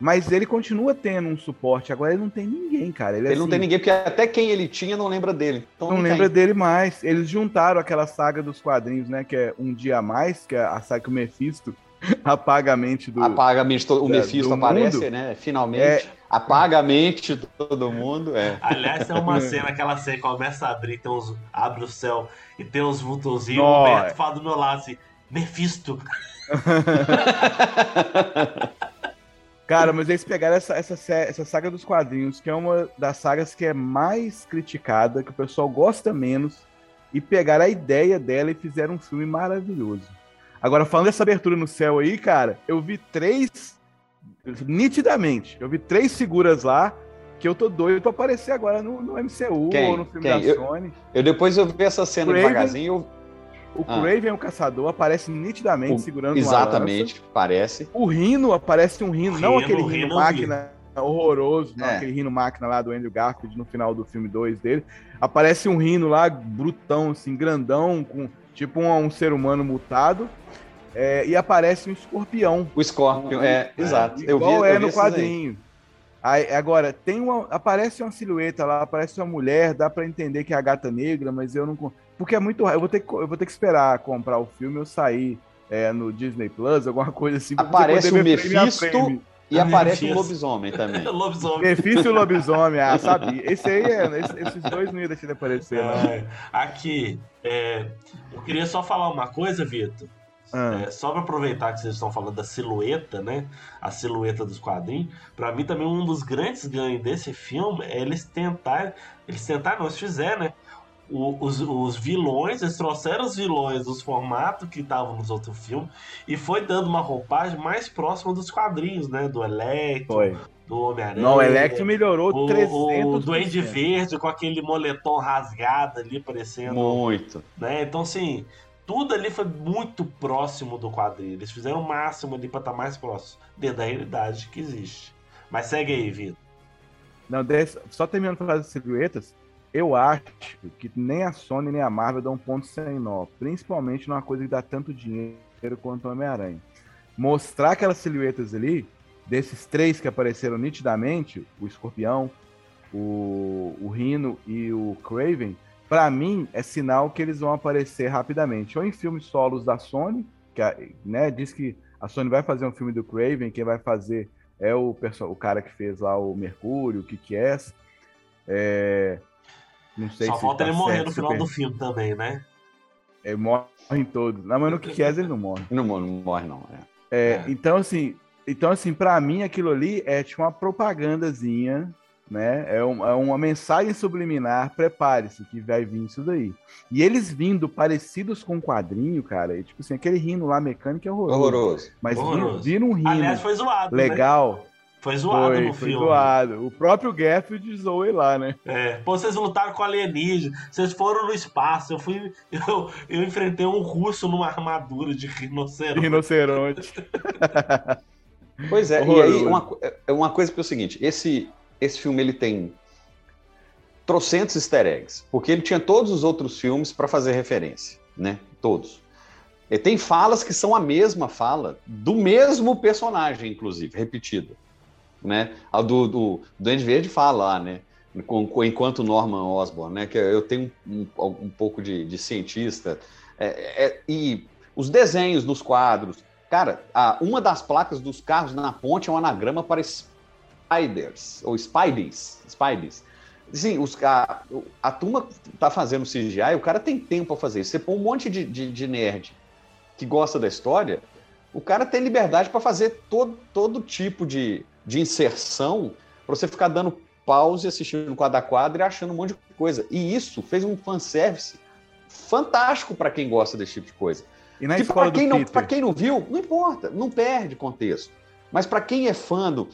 mas ele continua tendo um suporte. Agora ele não tem ninguém, cara. Ele, Ele não assim, tem ninguém, porque até quem ele tinha não lembra dele. Então não tem. lembra dele mais. Eles juntaram aquela saga dos quadrinhos, né? Que é Um Dia a Mais, que é a saga que o Mephisto apaga a mente do. Apaga a mente, o Mephisto aparece, mundo. né? Finalmente. É. Apaga a mente de todo mundo. É. Aliás, tem uma cena, aquela cena que começa a abrir, tem uns, abre o céu e tem uns vultozinhos. O. Beto fala do meu lado assim: Mephisto. Cara, mas eles pegaram essa, essa, essa saga dos quadrinhos, que é uma das sagas que é mais criticada, que o pessoal gosta menos, e pegaram a ideia dela e fizeram um filme maravilhoso. Agora, falando dessa abertura no céu aí, cara, eu vi três, nitidamente, eu vi três figuras lá, que eu tô doido pra aparecer agora no, no MCU Quem? ou no filme Quem? da Eu- Sony. Eu depois eu vi essa cena Craven- devagarzinho. Eu... O Ah. Craven, o caçador, aparece nitidamente O- segurando uma Exatamente, parece. O Rino aparece um Rino, não aquele Rhino Rino eu máquina horroroso, não É. aquele Rino máquina lá do Andrew Garfield no final do filme 2 dele. Aparece um Rino lá, brutão, assim, grandão, com tipo um, um ser humano mutado. É, e aparece um escorpião. O Scorpion, é, exato. Eu vi, Igual eu é vi no quadrinho. Aí, agora, tem uma. Aparece uma silhueta lá, aparece uma mulher, dá pra entender que é a gata negra, mas eu não. Porque é muito. Eu vou ter que, eu vou ter que esperar comprar o filme ou sair é, no Disney Plus, alguma coisa assim. Aparece o a Mephisto frame. e Ah, aparece o Mephisto. lobisomem também. Lobisomem. Mephisto e o lobisomem, ah, sabia. Esse aí é. esse- esses dois não iam deixar de aparecer, não. É, aqui, é, eu queria só falar uma coisa, Vitor. Ah. É, só para aproveitar que vocês estão falando da silhueta, né? A silhueta dos quadrinhos. Pra mim também um dos grandes ganhos desse filme é eles tentarem, eles tentaram, não, eles fizeram, né? O- os, os vilões, eles trouxeram os vilões dos formatos que estavam nos outros filmes e foi dando uma roupagem mais próxima dos quadrinhos, né? Do Electro, Foi. do Homem-Aranha. Não, o Electro melhorou o, 300%. o Duende Verde com aquele moletom rasgado ali, parecendo Muito. né? Então, assim, tudo ali foi muito próximo do quadrinho. Eles fizeram o máximo ali pra estar mais próximo dentro da realidade que existe. Mas segue aí, Vitor. Não, só terminando falar das silhuetas, eu acho que nem a Sony nem a Marvel dão ponto sem nó. Principalmente numa coisa que dá tanto dinheiro quanto o Homem-Aranha. Mostrar aquelas silhuetas ali, desses três que apareceram nitidamente, o Escorpião, o, o Rhino e o Craven, pra mim é sinal que eles vão aparecer rapidamente. Ou em filmes solos da Sony, que né, diz que a Sony vai fazer um filme do Craven, quem vai fazer é o, o cara que fez lá o Mercúrio, o que que é. É, não sei Só se falta tá ele morrer no final do filme também, né? É, morrem todos. Não, mas no que é ele não morre. Não, não morre, não. é. É, Então, assim, então, assim, para mim, aquilo ali é tipo uma propagandazinha, né? É, um- é uma mensagem subliminar, prepare-se que vai vir isso daí. E eles vindo parecidos com o quadrinho, cara, e, tipo assim, aquele rino lá mecânico é horroroso. Horroroso. Mas Horroroso. vir um rino Aliás, foi zoado. né? legal, Foi zoado foi, no foi filme. zoado. O próprio Garfield zoou ele lá, né? É, pô, vocês lutaram com alienígena, vocês foram no espaço, eu fui. Eu, eu enfrentei um russo numa armadura de rinoceronte. Rinoceronte. Pois é, e aí uma, co- é uma coisa que é o seguinte, esse, esse filme ele tem trocentos easter eggs, porque ele tinha todos os outros filmes para fazer referência, né? Todos. E tem falas que são a mesma fala do mesmo personagem, inclusive, repetida, né? A do, do Duende Verde fala lá, né? Com- com- enquanto Norman Osborn, né? Que eu tenho um, um pouco de, de cientista. É, é, e os desenhos nos quadros. Cara, a- uma das placas dos carros na ponte é um anagrama para Spiders, ou Spideys. Spideys. Sim, os, a, a turma tá fazendo CGI, o cara tem tempo para fazer isso. Você põe um monte de, de, de nerd que gosta da história, o cara tem liberdade para fazer todo, todo tipo de, de inserção para você ficar dando pause, assistindo quadro a quadro e achando um monte de coisa. E isso fez um fanservice fantástico para quem gosta desse tipo de coisa. E na que escola para quem, não, quem não viu, não importa, não perde contexto. Mas para quem é fã do,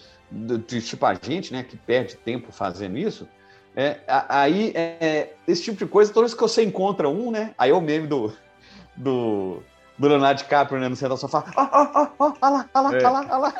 tipo a gente, né, que perde tempo fazendo isso, é, aí é, esse tipo de coisa, toda vez que você encontra um, né, aí é o meme do, do, do Leonardo DiCaprio, né, no centro do sofá, ó, ó, ó, ó, lá, ó lá, É. ó lá, ó lá.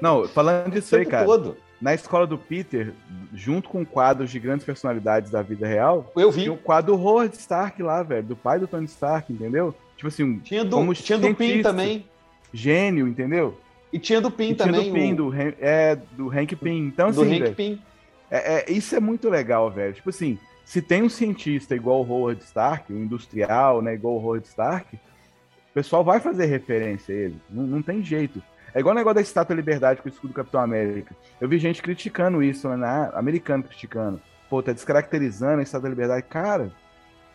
Não, falando disso aí, cara. todo. na escola do Peter, junto com quadros de grandes personalidades da vida real, Eu vi. tinha o quadro do Howard Stark lá, velho, do pai do Tony Stark, entendeu? Tipo assim, um, Tinha do, como tinha do Pin também. Gênio, entendeu? E tinha do Pin E tinha também. do Pin, o- do, é, do Hank Pym. Então, do assim, Hank Pym. é, é- isso é muito legal, velho. Tipo assim, se tem um cientista igual o Howard Stark, um industrial, né, igual o Howard Stark, o pessoal vai fazer referência a ele. Não, não tem jeito. É igual o negócio da Estátua da Liberdade com o escudo do Capitão América. Eu vi gente criticando isso, né, americano criticando. Pô, tá descaracterizando a Estátua da Liberdade. Cara,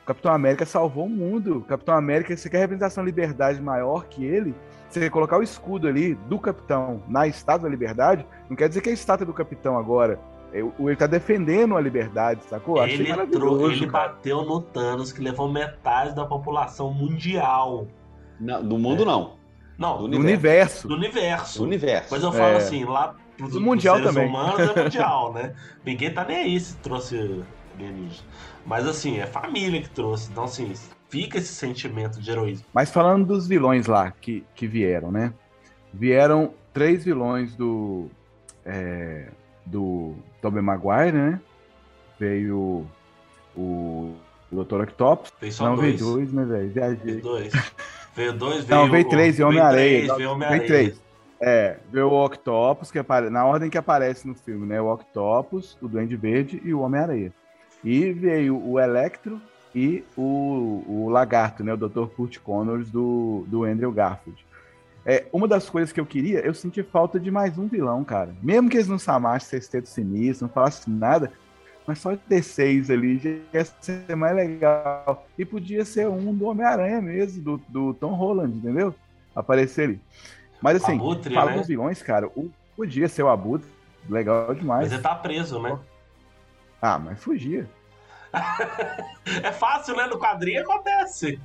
o Capitão América salvou o mundo. O Capitão América, você quer representação de liberdade maior que ele? Você colocar o escudo ali do Capitão na Estátua da Liberdade, não quer dizer que é a estátua do Capitão agora. É, o- Ele tá defendendo a liberdade, sacou? Achei Ele, entrou, ele cara. bateu no Thanos, que levou metade da população mundial. Não, do mundo não. Não, Do Do universo. do universo. Do universo. Mas eu falo É. assim, lá pros, Do mundial pros seres também. humanos é mundial, né? Ninguém tá nem aí se trouxe alienígena. Mas assim, é família que trouxe. Então, assim, fica esse sentimento de heroísmo. Mas falando dos vilões lá que, que vieram, né? Vieram três vilões do. é, do Tobey Maguire, né? Veio o, Dr. Octopus. Veio só Não, dois. veio dois, né, velho? Veio dois. Veio dois, veio Não, veio três veio Homem-Areia. três, Veio Homem-Areia. Veio três. É, veio o Octopus, que apare... na ordem que aparece no filme, né? O Octopus, o Duende Verde e o Homem-Areia. E veio o Electro e o, o Lagarto, né? O Dr. Kurt Connors do, do Andrew Garfield. É, uma das coisas que eu queria, eu senti falta de mais um vilão, cara. Mesmo que eles não chamassem Sexteto Sinistro, não falassem nada, mas só ter seis ali já ia ser mais legal. E podia ser um do Homem-Aranha mesmo, do, do Tom Holland, entendeu? Aparecer ali. Mas assim, Abutre, fala né? dos vilões, cara, o, podia ser o Abutre, legal demais. Mas ele tá preso, né? Ah, mas fugia. É fácil, né? No quadrinho acontece.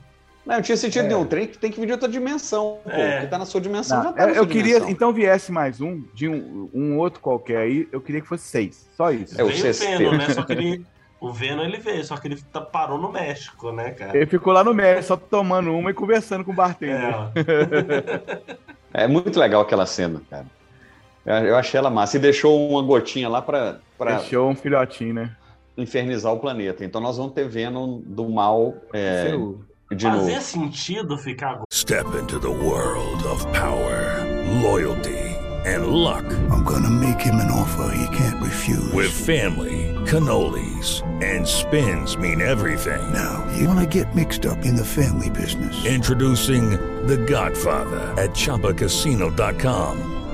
Não, não tinha sentido É. nenhum. Tem, que- tem que vir de outra dimensão. Pô. É. O que tá na sua dimensão Não, já tá eu, na eu queria, dimensão. então viesse mais um, de um, um outro qualquer aí, eu queria que fosse seis. Só isso. É o veio o sexteto. Venom, né? Só que ele. O Venom ele veio, só que ele tá- parou no México, né, cara? Ele ficou lá no México, só tomando uma e conversando com o bartender. É, É muito legal aquela cena, cara. Eu, achei ela massa. E deixou uma gotinha lá pra, pra Deixou um filhotinho, né? infernizar o planeta. Então nós vamos ter Venom do mal é, de Fazia novo. sentido ficar Step into the world of power, loyalty, and luck. I'm gonna make him an offer he can't refuse. With family, cannolis, and spins mean everything. Now, you wanna get mixed up in the family business. Introducing The Godfather at ChumbaCasino.com.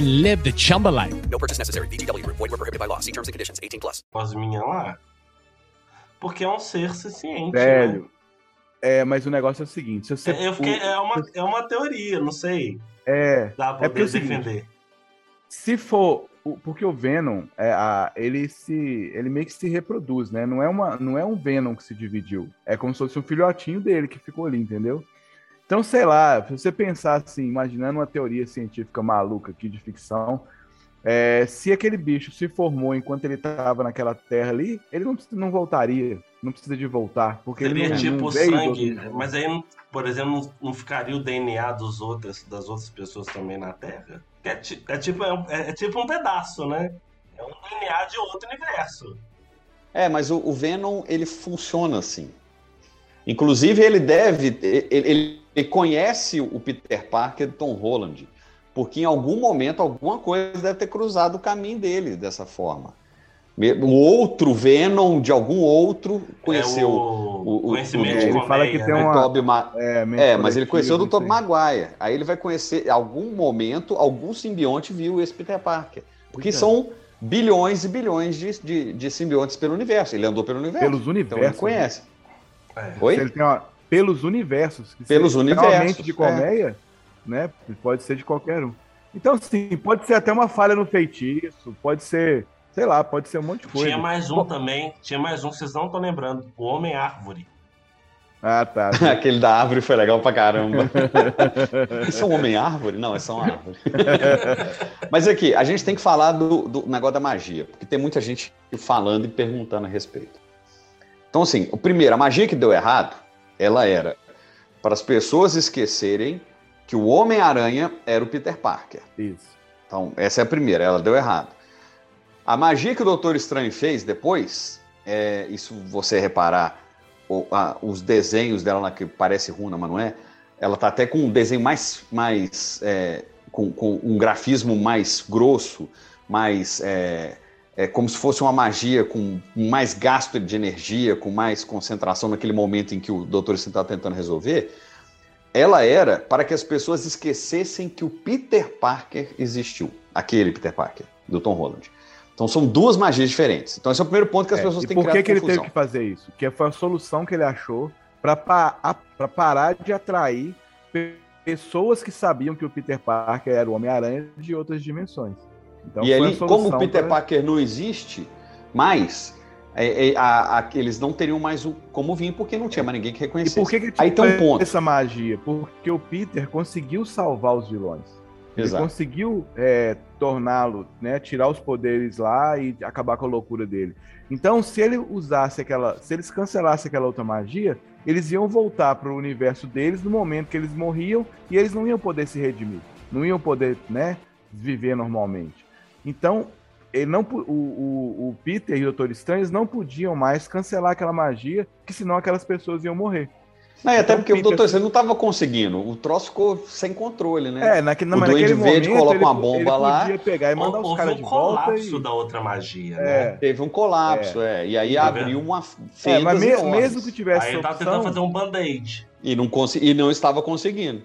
live the Chumba life. No purchase necessary. VGW Group. Void were prohibited by law. See terms and conditions. 18 plus. as minhas lá. Porque é um ser ciente. né? Velho. É, mas o negócio é o seguinte: se você. Eu fiquei, é, uma, é uma teoria, não sei. é, Dá pra é porque é poder defender. se for. Porque o Venom, é, a, ele se. Ele meio que se reproduz, né? Não é, uma, não é um Venom que se dividiu. É como se fosse um filhotinho dele que ficou ali, entendeu? Então, sei lá, se você pensar assim, imaginando uma teoria científica maluca aqui de ficção, é, se aquele bicho se formou enquanto ele estava naquela terra ali, ele não, não voltaria, não precisa de voltar, porque ele Seria não, tipo não sangue, mas aí, por exemplo, não, ficaria o DNA dos outros, das outras pessoas também na Terra? É, é tipo, é, um- é- é tipo um pedaço, né? É um DNA de outro universo. É, mas o, o Venom, ele funciona assim. Inclusive, ele deve. Ele, ele- ele conhece o Peter Parker do Tom Holland, porque em algum momento, alguma coisa deve ter cruzado o caminho dele dessa forma. O outro Venom de algum outro conheceu É o, o, o, conhecimento o- ele fala que tem né? uma- Tobey Ma- É, É, mas ele conheceu do Tobey. Maguire. Aí ele vai conhecer, em algum momento, algum simbionte viu esse Peter Parker. Porque Pois é. são bilhões e bilhões de, de, de simbiontes pelo universo. Ele andou pelo universo. Pelos Então universos. ele conhece. É. Oi? Se ele tem uma- pelos universos. que Pelos universos, Realmente de é. colmeia, né? Pode ser de qualquer um. Então, sim, pode ser até uma falha no feitiço, pode ser, sei lá, pode ser um monte de coisa. Tinha mais um também, tinha mais um vocês não estão lembrando. O Homem-Árvore. Ah, tá. Aquele da árvore foi legal pra caramba. Isso é um homem-árvore? Não, é só uma árvore. Mas aqui, a gente tem que falar do, do negócio da magia, porque tem muita gente falando e perguntando a respeito. Então, assim, o primeiro, a magia que deu errado, ela era para as pessoas esquecerem que o Homem-Aranha era o Peter Parker. Isso. Então, essa é a primeira, ela deu errado. A magia que o Doutor Estranho fez depois, é, isso você reparar, o- a- os desenhos dela lá, que parece runa, mas não é, ela tá até com um desenho mais, mais é, com, com um grafismo mais grosso, mais é, é como se fosse uma magia com mais gasto de energia, com mais concentração naquele momento em que o Doutor Estranho está tentando resolver. Ela era para que as pessoas esquecessem que o Peter Parker existiu, aquele Peter Parker do Tom Holland. Então são duas magias diferentes. Então esse é o primeiro ponto que as É, pessoas têm que por que, que ele teve que fazer isso? Que foi a solução que ele achou para parar de atrair pe- pessoas que sabiam que o Peter Parker era o Homem-Aranha de outras dimensões. Então, e ali, como o Peter pra- Parker não existe mais, é, é, a- a- eles não teriam mais o, como vir, porque não tinha mais ninguém que E reconhecesse. por que, que Aí tem um ponto. essa magia? Porque o Peter conseguiu salvar os vilões. Ele Exato. conseguiu é, torná-lo, né, tirar os poderes lá e acabar com a loucura dele. Então, se ele usasse aquela, se eles cancelassem aquela outra magia, eles iam voltar para o universo deles no momento que eles morriam e eles não iam poder se redimir, não iam poder, né, viver normalmente. Então, ele não, o, o, o Peter e o Doutor Estranho eles não podiam mais cancelar aquela magia, que senão aquelas pessoas iam morrer. Não, e até Então, porque o Doutor Estranho não estava conseguindo. O troço ficou sem controle, né? É, naque, não, o naquele Verde momento, coloca ele, uma bomba ele lá. podia pegar e mandar os caras um de volta colapso e... da outra magia, É. né? Teve um colapso, é. E aí Tá abriu uma É, mas me- mesmo que tivesse Aí ele essa tava tentando fazer um band-aid. E não, consegui, e não estava conseguindo.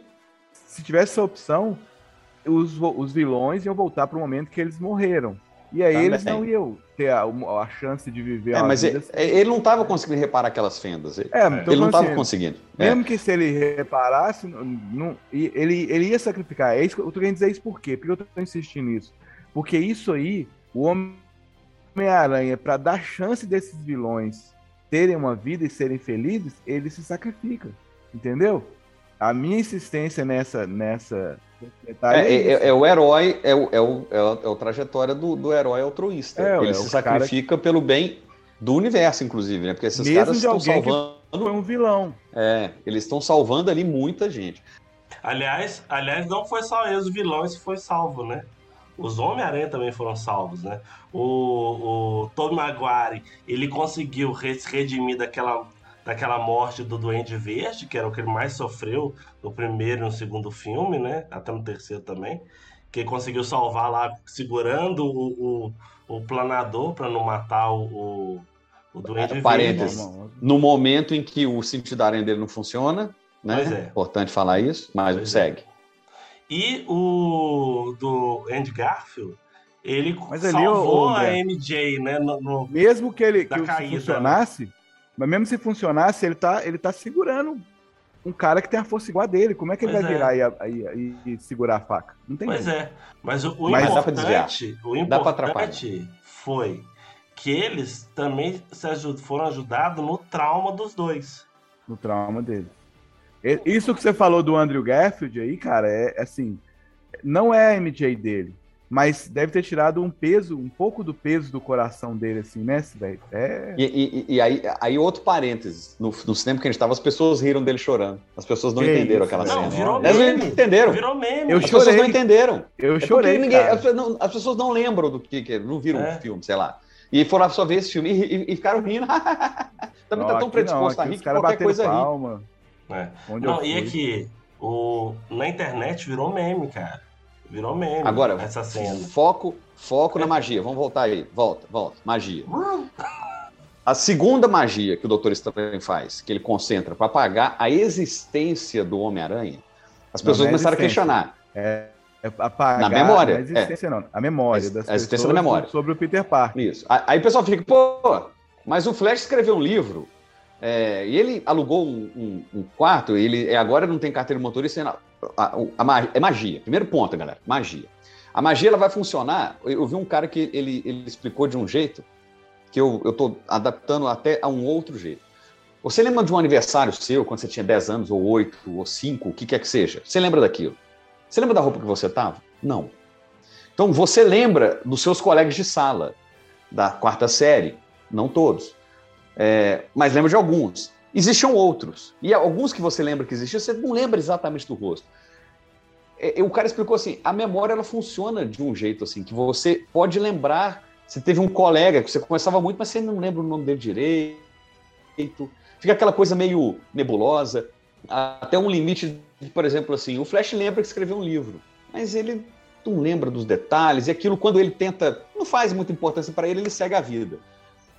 se tivesse essa opção, os, os vilões iam voltar para o momento que eles morreram. E aí Também. eles não iam ter a, a chance de viver É, mas vida ele, ele não estava conseguindo reparar aquelas fendas. Ele, É, ele não estava assim, conseguindo. É. Mesmo que se ele reparasse, não, não- ele, ele ia sacrificar. É isso eu tô querendo dizer isso por quê? Por que eu tô insistindo nisso? Porque isso aí, o Homem-Aranha, para dar chance desses vilões terem uma vida e serem felizes, ele se sacrifica. Entendeu? A minha insistência nessa. nessa É, é- isso. é- é o herói, é o, é o, é o- é o trajetória do, do herói altruísta. É, ele é se sacrifica pelo bem do universo, inclusive, né? Porque esses Mesmo caras de estão que salvando. foi um vilão. É, eles estão salvando ali muita gente. Aliás, aliás, não foi só eles, os vilões foi salvo, né? Os Homem-Aranha também foram salvos, né? O, o Tobey Maguire, ele conseguiu se redimir daquela, daquela morte do Duende Verde, que era o que ele mais sofreu no primeiro e no segundo filme, né? Até no terceiro também. Que ele conseguiu salvar lá, segurando o, o, o planador para não matar o, o, o Duende Parênteses. Verde. No momento em que o sentido da aranha dele não funciona, né? Pois é. Importante falar isso, mas Pois é. segue. E o do Andy Garfield, ele Mas ali, salvou ô, a MJ, né? No, no- Mesmo que ele que caída, né? Mas mesmo se funcionasse, ele tá, ele tá segurando um cara que tem a força igual a dele. Como é que ele Pois vai é. virar e, e- e segurar a faca? Não tem Pois jeito. é. Mas o, o Mas dá pra desviar. importante, o importante foi que eles também se aju- foram ajudados no trauma dos dois. No trauma dele. Isso que você falou do Andrew Garfield aí, cara, é assim. Não é a MJ dele. Mas deve ter tirado um peso, um pouco do peso do coração dele, assim, né, velho? É. E, e- e aí, aí, outro parênteses. No, no cinema que a gente estava, as pessoas riram dele chorando. As pessoas não Que entenderam isso, aquela. Não, cena. virou Elas não meme. entenderam. Virou meme. Eu as pessoas chorei. não entenderam. Eu É porque chorei, ninguém- cara. as, pessoas não, as pessoas não lembram do que, que não viram É. o filme, sei lá. E foram só ver esse filme e, e- e ficaram rindo. Também tá Não, tão aqui predisposto não, a rir que qualquer coisa palma. É. Onde eu Não, e aqui, o, na internet virou meme, cara. Virou meme Agora, essa cena. foco, foco É. na magia. Vamos voltar aí. Volta, volta. Magia. A segunda magia que o Doutor Estranho faz, que ele concentra para apagar a existência do Homem-Aranha, as Não, pessoas não é começaram a questionar. É, É apagar Na memória, A existência não, a memória das A existência pessoas da memória. sobre o Peter Parker. Isso. Aí o pessoal fica, pô, mas o Flash escreveu um livro é, e ele alugou um, um- um quarto, ele é, agora não tem carteira de motorista, a- a- a é magia. Primeiro ponto, galera, magia. A magia ela vai funcionar. Eu, vi um cara que ele, ele explicou de um jeito que eu, tô adaptando até a um outro jeito. Você lembra de um aniversário seu, quando você tinha 10 anos, ou 8, ou 5, o que quer que seja? Você lembra daquilo? Você lembra da roupa que você estava? Não. Então você lembra dos seus colegas de sala, da quarta série, não todos, É, mas lembra de alguns. Existiam outros. E alguns que você lembra que existiam, você não lembra exatamente do rosto. É, o cara explicou assim: a memória ela funciona de um jeito assim, que você pode lembrar. Você teve um colega que você conversava muito, mas você não lembra o nome dele direito. Fica aquela coisa meio nebulosa. Até um limite, de, por exemplo, assim, o Flash lembra que escreveu um livro, mas ele não lembra dos detalhes, e aquilo, quando ele tenta, não faz muita importância para ele, ele segue a vida.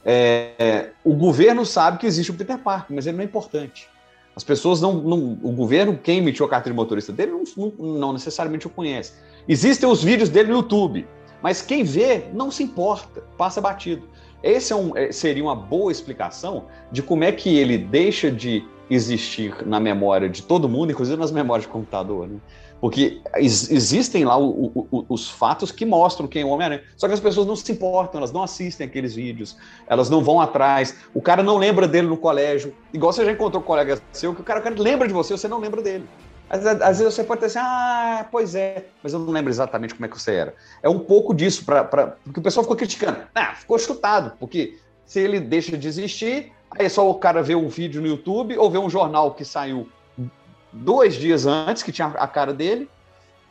É, o governo sabe que existe o Peter Parker, mas ele não é importante. As pessoas não, não- O governo, quem emitiu a carta de motorista dele, não, não- não necessariamente o conhece. Existem os vídeos dele no YouTube, mas quem vê não se importa, passa batido. Esse é um- é, seria uma boa explicação de como é que ele deixa de existir na memória de todo mundo, inclusive nas memórias de computador, né? Porque ex- existem lá o- o- os fatos que mostram quem é o Homem-Aranha. Só que as pessoas não se importam, elas não assistem aqueles vídeos, elas não vão atrás. O cara não lembra dele no colégio. Igual você já encontrou um colega seu, que o cara, o cara lembra de você, você não lembra dele. Às, às vezes você pode ter assim, ah, pois é, mas eu não lembro exatamente como é que você era. É um pouco disso, pra, pra, porque o pessoal ficou criticando. Ah, ficou chutado, porque se ele deixa de existir, aí é só o cara ver um vídeo no YouTube ou ver um jornal que saiu dois dias antes, que tinha a cara dele,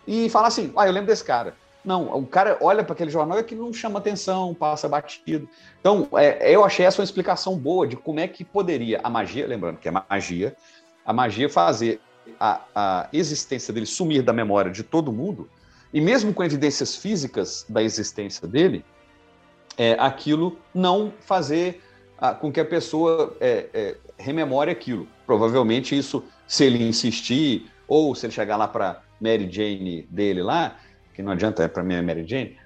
e falar assim: ah, eu lembro desse cara. Não, o cara olha para aquele jornal e aquilo não chama atenção, passa batido. Então, é, eu achei essa uma explicação boa de como é que poderia a magia, lembrando que é magia, a magia fazer a, a existência dele sumir da memória de todo mundo, e mesmo com evidências físicas da existência dele, é, aquilo não fazer ah, com que a pessoa é, é, rememore aquilo. Provavelmente isso, se ele insistir, ou se ele chegar lá para Mary Jane dele lá, que não adianta, é para mim é Mary Jane,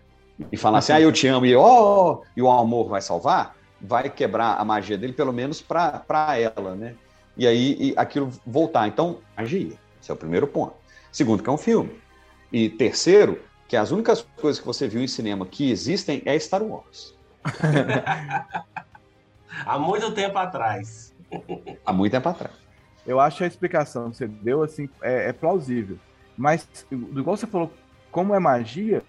e falar assim, ah, eu te amo, e, oh, e o amor vai salvar, vai quebrar a magia dele, pelo menos para ela, né? E aí e aquilo voltar. Então, magia, esse é o primeiro ponto. Segundo, que é um filme. E terceiro, que as únicas coisas que você viu em cinema que existem é Star Wars. Há muito tempo atrás. Há muito tempo atrás. Eu acho a explicação que você deu assim é, é plausível. Mas, igual você falou, como é magia,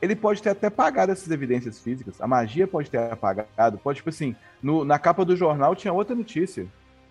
ele pode ter até apagado essas evidências físicas. A magia pode ter apagado. Pode, tipo assim, no- na capa do jornal tinha outra notícia.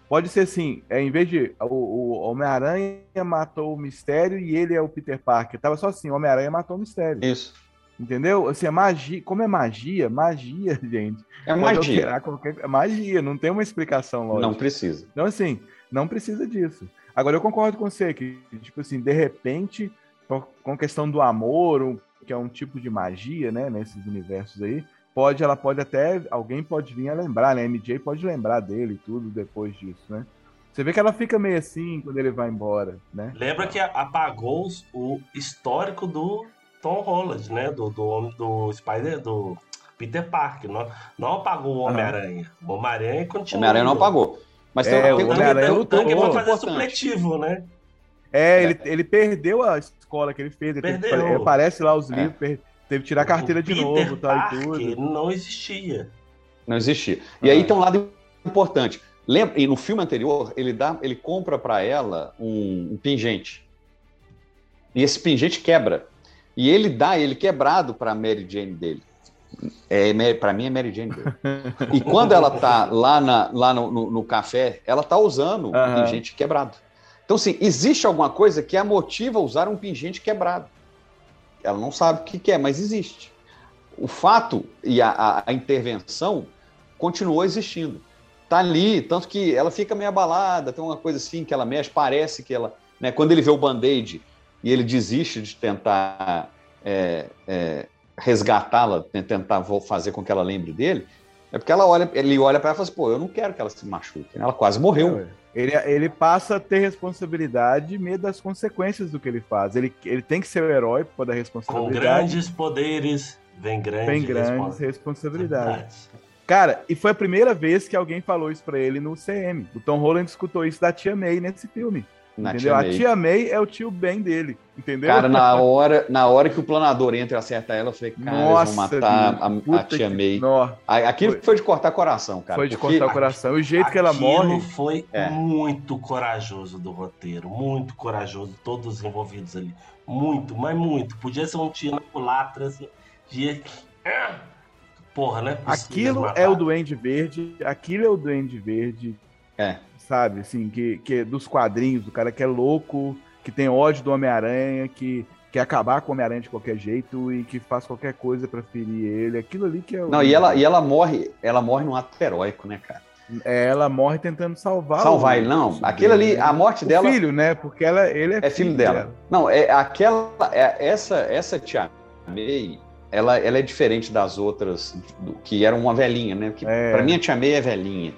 Pode ser assim, é, em vez de o, o Homem-Aranha matou o mistério e ele é o Peter Parker. Tava só assim, o Homem-Aranha matou o mistério. Isso. Entendeu? Assim, é magia. Como é magia? Magia, gente. É magia. Qualquer... É magia, não tem uma explicação lógica. Não precisa. Então, assim, não precisa disso. Agora, eu concordo com você que, tipo assim, de repente, com- a questão do amor, que é um tipo de magia, né, nesses universos aí, pode, ela pode até, alguém pode vir a lembrar, né, MJ pode lembrar dele e tudo depois disso, né. Você vê que ela fica meio assim quando ele vai embora, né. Lembra que apagou os- o histórico do Tom Holland, né? Do, do, homem- do Spider, do Peter Parker. Não, não apagou o Homem-Aranha. O Homem-Aranha O continua. Homem-Aranha não apagou. Mas tem, É, tem, o tem- Homem-Aranha tem um lutou. ponto Tanque vai fazer supletivo, né? É, ele, ele perdeu a escola que ele fez, ele teve Perdeu. fazer- aparece lá os É. livros, per- teve que tirar a carteira de Peter novo, tal e tudo. não existia. Não existia. E aí tem um lado importante. Lembra, e no filme anterior, ele dá, ele compra para ela um, um pingente. E esse pingente quebra. E ele dá ele quebrado para Mary Jane dele. É, para mim é Mary Jane dele. E quando ela tá lá, na, lá no, no- no café, ela tá usando um Aham. pingente quebrado. Então, assim, existe alguma coisa que a motiva a usar um pingente quebrado. Ela não sabe o que, que é, mas existe. O fato e a, a- a intervenção continuou existindo. Tá ali, tanto que ela fica meio abalada, tem uma coisa assim que ela mexe, parece que ela. Né, quando ele vê o band-aid e ele desiste de tentar é, é, resgatá-la, né, tentar fazer com que ela lembre dele, É porque ela olha, ele olha pra ela e fala assim, pô, eu não quero que ela se machuque. né? Ela quase morreu. Ele, ele passa a ter responsabilidade e medo das consequências do que ele faz. Ele, ele tem que ser o herói por da Com responsabilidade. grandes poderes vem grandes, Tem grandes responsabilidades. responsabilidades. Cara, e foi a primeira vez que alguém falou isso pra ele no CM. O Tom Holland escutou isso da tia May nesse filme. Na entendeu? tia a tia May é o tio Ben dele, entendeu? Cara, na hora, na hora que o planador entra e acerta ela, eu falei, cara, eles Nossa, vão matar a- a, tia que- May. A- Aquilo foi, de cortar coração, cara. Foi de porque- cortar o coração. O jeito que ela Aquilo morre. foi É. muito corajoso do roteiro, muito corajoso, todos os envolvidos ali. Muito, mas muito. Podia ser um tiro na culatra, assim, de... Porra, né? Aquilo é o Duende Verde, aquilo é o Duende Verde, É. sabe? Assim, que, que é dos quadrinhos, do cara que é louco, que tem ódio do Homem-Aranha, que quer acabar com o Homem-Aranha de qualquer jeito e que faz qualquer coisa pra ferir ele. Aquilo ali que é o. Não, e ela, e ela morre, ela morre num ato heróico, né, cara? É, ela morre tentando salvar Salvar ele, não. Aquilo ali, a morte o dela- filho, né? Porque ela, ele é, É filho dela. Não, é aquela. É, essa, essa tia May, ela, ela é diferente das outras do- que eram uma velhinha, né? Que, É. Pra mim, a tia May é velhinha.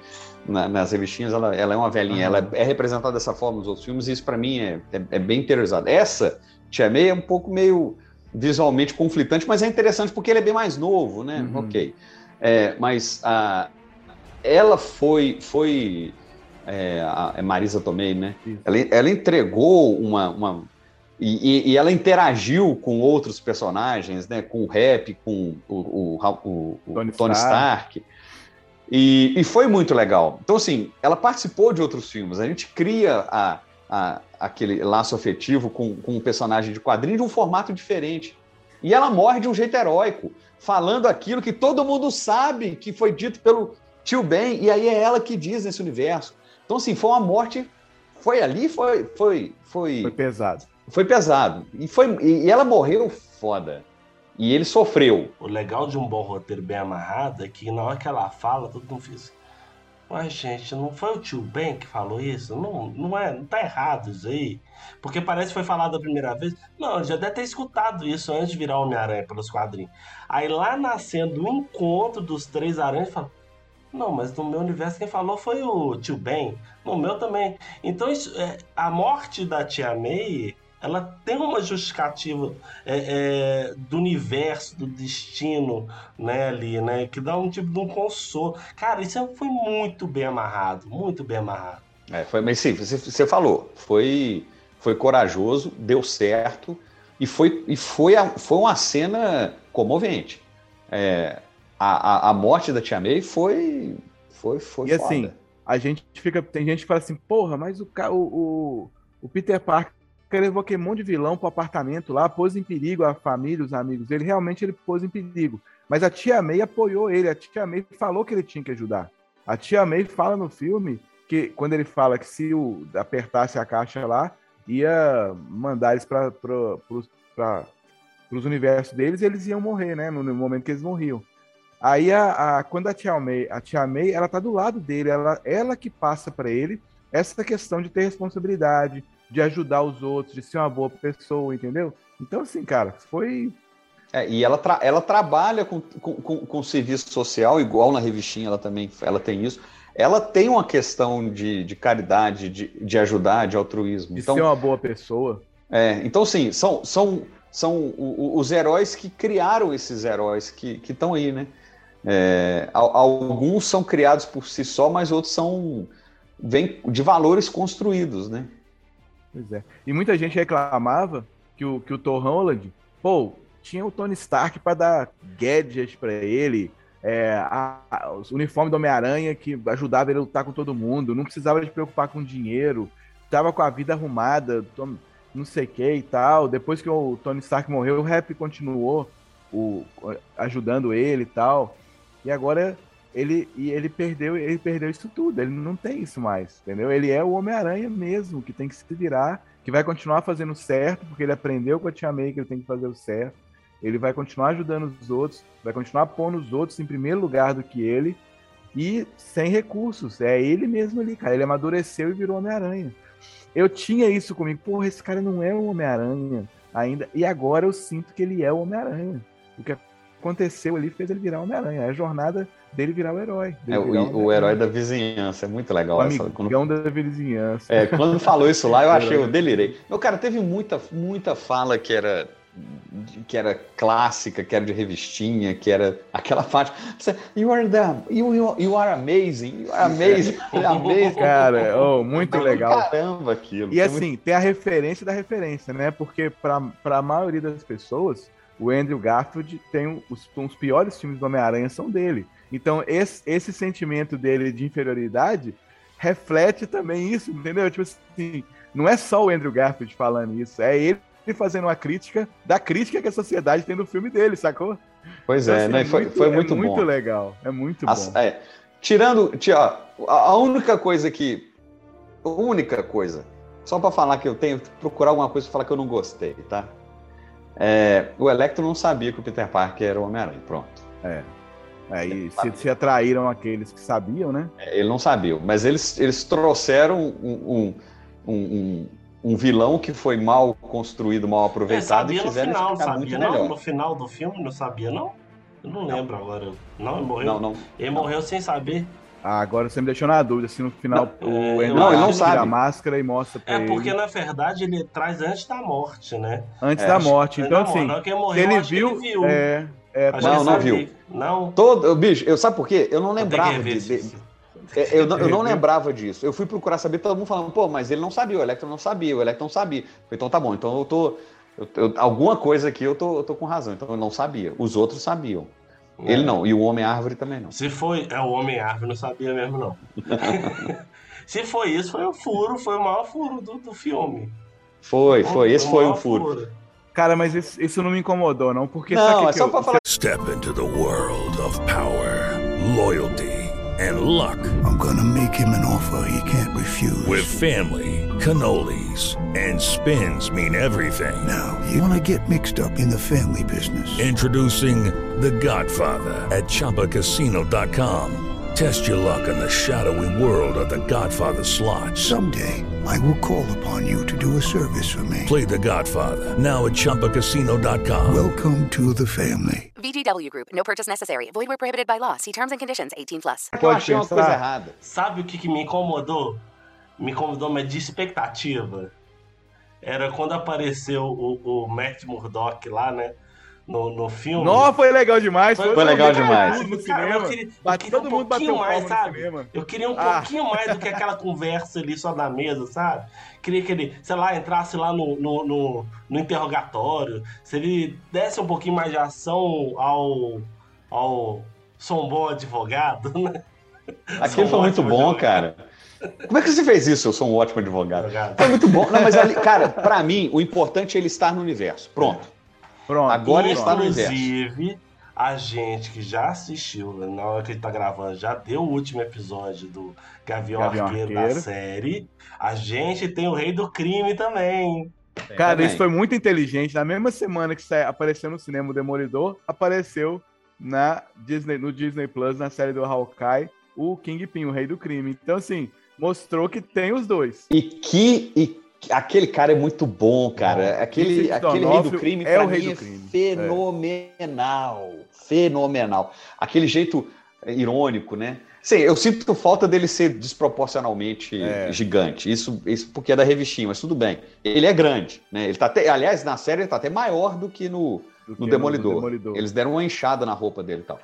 Na- nas revistinhas, ela, ela é uma velhinha. Aham. Ela é representada dessa forma nos outros filmes, e isso pra mim é, é, é bem interessante. Essa tia May é um pouco meio visualmente conflitante, mas é interessante porque ele é bem mais novo, né? Uhum. Ok. É, mas a, ela foi. foi é, a, é Marisa Tomei, né? Ela, ela entregou uma. uma e, e- e ela interagiu com outros personagens, né? Com o Rap, com o, o, o- o Tony Tony, Stark. Stark. E, e foi muito legal. Então, assim, ela participou de outros filmes. A gente cria a, a- aquele laço afetivo com, com um personagem de quadrinho de um formato diferente. E ela morre de um jeito heróico, falando aquilo que todo mundo sabe que foi dito pelo tio Ben, e aí é ela que diz nesse universo. Então, assim, foi uma morte. Foi ali, foi. Foi, foi, Foi pesado. foi pesado. E, foi, e, e ela morreu foda. E ele sofreu. O legal de um bom roteiro bem amarrado é que na hora que ela fala, todo mundo fica assim, Ué, gente, não foi o tio Ben que falou isso? Não, não, é, não tá errado isso aí. Porque parece que foi falado a primeira vez. Não, já deve ter escutado isso antes de virar Homem-Aranha pelos quadrinhos. Aí lá nascendo o encontro dos três aranhas, fala. Não, mas no meu universo quem falou foi o tio Ben. No meu também. Então isso, é, a morte da tia May, ela tem uma justificativa é, é, do universo, do destino, né, ali, né? Que dá um tipo de um consolo. Cara, isso foi muito bem amarrado, muito bem amarrado. É, foi, mas sim, você, você falou, foi, foi corajoso, deu certo e foi, e foi, a- foi uma cena comovente. É, a, a, a morte da Tia May foi, foi, foi E foda. assim, a gente fica. Tem gente que fala assim, porra, mas o, o, o Peter Parker levou aquele monte de vilão pro apartamento lá, pôs em perigo a família, os amigos dele. Realmente ele pôs em perigo. Mas a tia May apoiou ele, a tia May falou que ele tinha que ajudar. A tia May fala no filme que quando ele fala que se o, apertasse a caixa lá, ia mandar eles para os universos deles e eles iam morrer, né? No, no momento que eles morriam. Aí, a, a- quando a Tia May, a Tia May, ela tá do lado dele, ela, ela que passa para ele essa questão de ter responsabilidade, de ajudar os outros, de ser uma boa pessoa, entendeu? Então, assim, cara, foi. É, e ela, tra- ela trabalha com, com, com, com serviço social, igual na revistinha ela também ela tem isso. Ela tem uma questão de, de caridade, de, de ajudar, de altruísmo. De então, ser uma boa pessoa. É, então, sim, são, são, são os heróis que criaram esses heróis que estão aí, né? É, al- alguns são criados por si só, mas outros são vêm de valores construídos, né? Pois é. E muita gente reclamava que o, que o Tom Holland, pô, tinha o Tony Stark para dar gadgets para ele, é, a, a, os uniformes do Homem-Aranha que ajudava ele a lutar com todo mundo, não precisava de preocupar com dinheiro, tava com a vida arrumada, não sei o que e tal. Depois que o Tony Stark morreu, o rap continuou o, ajudando ele e tal. E agora ele, e ele perdeu ele perdeu isso tudo, ele não tem isso mais, entendeu? Ele é o Homem-Aranha mesmo, que tem que se virar, que vai continuar fazendo certo, porque ele aprendeu com a Tia May que ele tem que fazer o certo. Ele vai continuar ajudando os outros, vai continuar pondo os outros em primeiro lugar do que ele e sem recursos. É ele mesmo ali, cara. Ele amadureceu e virou Homem-Aranha. Eu tinha isso comigo, porra, esse cara não é o Homem-Aranha ainda. E agora eu sinto que ele é o Homem-Aranha. O que aconteceu ali fez ele virar Homem-Aranha. É a jornada dele virar o herói. É, o, o, herói da vizinhança, é muito legal. O essa, quando... da vizinhança. É, quando falou isso lá, eu achei, eu delirei. Meu cara, teve muita, muita fala que era que era clássica, que era de revistinha, que era aquela parte. You are the, you, you, you are amazing, you are amazing, amazing. Cara, oh, muito legal. Caramba, aquilo. E assim, muito... tem a referência da referência, né? Porque para a maioria das pessoas, o Andrew Garfield tem os, os piores filmes do Homem-Aranha são dele. Então, esse, esse sentimento dele de inferioridade reflete também isso, entendeu? Tipo assim, não é só o Andrew Garfield falando isso, é ele fazendo uma crítica da crítica que a sociedade tem no filme dele, sacou? Pois então, é, assim, né? Foi muito, foi muito, é muito bom. legal. É muito bom. é, tirando, tia, a única coisa que. A única coisa. Só para falar que eu tenho procurar alguma coisa para falar que eu não gostei, tá? É, o Electro não sabia que o Peter Parker era o Homem-Aranha. Pronto. É. Aí se, se, atraíram aqueles que sabiam, né? É, ele não sabia, mas eles, eles trouxeram um, um, um, um vilão que foi mal construído, mal aproveitado e fizeram no final, ficar muito não? melhor. No final do filme não sabia, não? Eu não, não. lembro agora. Não, ele morreu. Não, não. Ele morreu sem saber. Ah, agora você me deixou na dúvida se no final não, o é, não, ele não sabe a máscara e mostra pra É porque ele. na verdade ele traz antes da morte, né? Antes é, da morte. Então assim. Não, morreu, ele viu, ele viu, é, é não, não viu. Não. Todo, bicho, eu sabe por quê? Eu não lembrava de, de, é, eu, não, eu não lembrava disso. Eu fui procurar saber, todo mundo falando, pô, mas ele não sabia, o Electron não sabia, o Electron sabia. Então tá bom, então eu tô. Eu, eu, alguma coisa aqui eu tô, eu tô com razão, então eu não sabia. Os outros sabiam. É. Ele não, e o Homem-Árvore também não. Se foi. É, o Homem-Árvore não sabia mesmo, não. Se foi isso, foi o furo, foi o maior furo do, do filme. Foi, foi. Esse foi o furo. furo. Cara, mas isso, isso, não me incomodou, não, porque. Não, é só pra falar. Step into the world of power, loyalty. and luck. I'm gonna make him an offer he can't refuse. With family, cannolis, and spins mean everything. Now, you wanna get mixed up in the family business. Introducing The Godfather at Choppacasino.com. Test your luck in the shadowy world of The Godfather slot. Someday, I will call upon you to do a service for me. Play The Godfather now at Choppacasino.com. Welcome to the family. VGW Group. No purchase necessary. Void where prohibited by law. See terms and conditions. 18 plus. Eu achei uma coisa errada. Sabe o que, que me incomodou? Me incomodou, mas de expectativa. Era quando apareceu o, o Matt Murdock lá, né? no, no filme. Nossa, foi legal demais. Foi, foi legal demais. Cara, eu queria, eu queria todo um mundo pouquinho mais, sabe? Eu queria um ah. pouquinho mais do que aquela conversa ali só da mesa, sabe? Queria que ele, sei lá, entrasse lá no, no, no, no interrogatório. Se ele desse um pouquinho mais de ação ao, ao Som Bom Advogado, né? Aquilo foi muito bom, advogado. cara. Como é que você fez isso? Eu sou um ótimo advogado. advogado. Foi muito bom. Não, mas ali, cara, para mim, o importante é ele estar no universo. Pronto. Pronto. Agora ele está no Inclusive, a gente que já assistiu, na hora que ele tá gravando, já deu o último episódio do Gavião, Gavião Arqueiro, Arqueiro, da série. A gente tem o Rei do Crime também. Cara, também. isso foi muito inteligente. Na mesma semana que apareceu no cinema o Demolidor, apareceu na Disney, no Disney Plus, na série do Hawkeye, o Kingpin, o Rei do Crime. Então, assim, mostrou que tem os dois. E que, e Aquele cara é muito bom, cara. Aquele, aquele rei do crime, é o rei do é crime. fenomenal. É. Fenomenal. Aquele jeito irônico, né? Sim, eu sinto falta dele ser desproporcionalmente é. gigante. Isso, isso porque é da revistinha, mas tudo bem. Ele é grande, né? Ele tá até, aliás, na série ele tá até maior do que no, do no, que Demolidor. no Demolidor. Eles deram uma enxada na roupa dele e tal.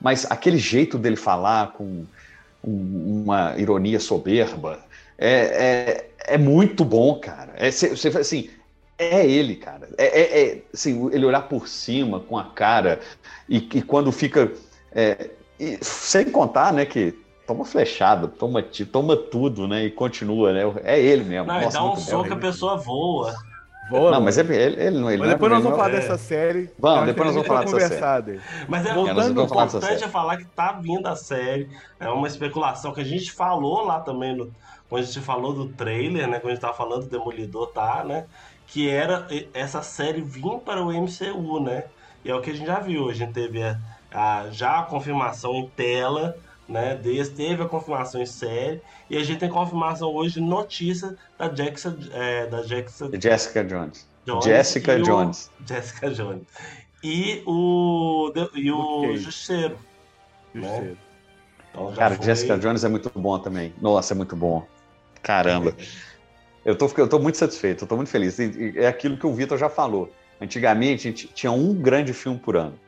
Mas aquele jeito dele falar com uma ironia soberba, é, é, é muito bom, cara. É, você, assim, é ele, cara. É, é, é, assim, ele olhar por cima com a cara e, e quando fica. É, e, sem contar, né, que toma flechada, toma, toma tudo, né, e continua, né? É ele mesmo. Não, Nossa, dá um soco, a pessoa voa. Voa, não, mas é, ele, ele não ele mas depois nós vamos falar dessa série. Vamos, depois nós vamos falar dessa série. Mas é, voltando, importante é falar que tá vindo a série. É uma especulação que a gente falou lá também no, quando a gente falou do trailer, né? Quando a gente tava falando do Demolidor, tá, né? Que era essa série vir para o MCU, né? E é o que a gente já viu. A gente teve a, a já a confirmação em tela, né? Desde, teve a confirmação em série. E a gente tem confirmação hoje, notícia da, Jackson, é, da Jackson, Jessica Jones. Jones Jessica Jones. Jessica Jones. e o, e o Ok. Justiceiro. Justiceiro. Então Cara, foi- Jessica Jones é muito bom também. Nossa, é muito bom. Caramba. Eu tô, eu tô muito satisfeito, eu tô muito feliz. E- e É aquilo que o Vitor já falou. Antigamente a gente tinha um grande filme por ano.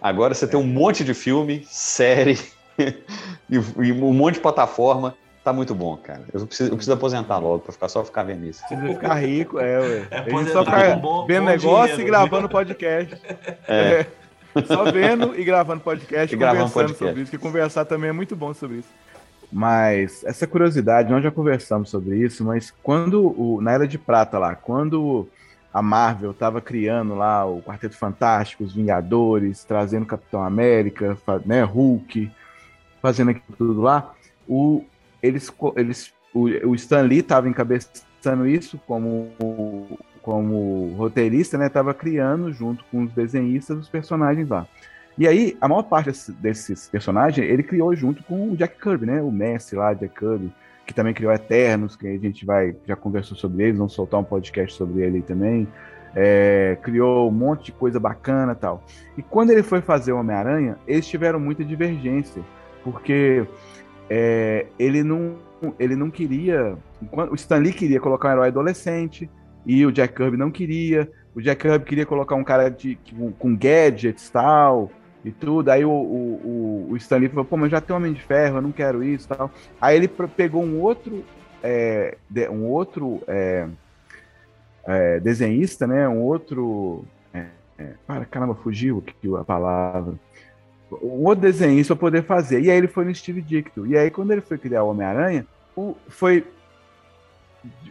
Agora você tem um monte de filme, série e, e um monte de plataforma. Tá muito bom, cara. Eu preciso, eu preciso aposentar logo pra ficar só ficar vendo isso. Precisa ficar rico, é, ué. É a gente só aposentar fica com bom- vendo bom negócio dinheiro, e gravando podcast. É. É. Só vendo e gravando podcast, E gravando conversando podcast. sobre isso, que conversar também é muito bom sobre isso. Mas essa curiosidade, nós já conversamos sobre isso, mas quando o, na Era de Prata lá, quando a Marvel estava criando lá o Quarteto Fantástico, os Vingadores, trazendo Capitão América, né, Hulk, fazendo aquilo tudo lá, o, eles, eles, o, o Stan Lee estava encabeçando isso como, como roteirista, né? Estava criando junto com os desenhistas os personagens lá. E aí, a maior parte desse- desses personagens, ele criou junto com o Jack Kirby, né? O mestre lá, Jack Kirby, que também criou Eternos, que a gente vai, já conversou sobre eles, vamos soltar um podcast sobre ele também. É, criou um monte de coisa bacana tal. E quando ele foi fazer o Homem-Aranha, eles tiveram muita divergência, porque é, ele, não, ele não queria. O Stan Lee queria colocar um herói adolescente, e o Jack Kirby não queria. O Jack Kirby queria colocar um cara de, com, gadgets e tal, e tudo. Aí o, o, o, o Stan Lee falou: pô, mas já tem Homem de Ferro, eu não quero isso tal. Aí ele pegou um outro. é, um outro é, é, desenhista, né? Um outro. É, é, para, caramba, fugiu a palavra. Um outro desenhista para poder fazer. E aí ele foi no Steve Dicto. E aí, quando ele foi criar o Homem-Aranha, o- foi.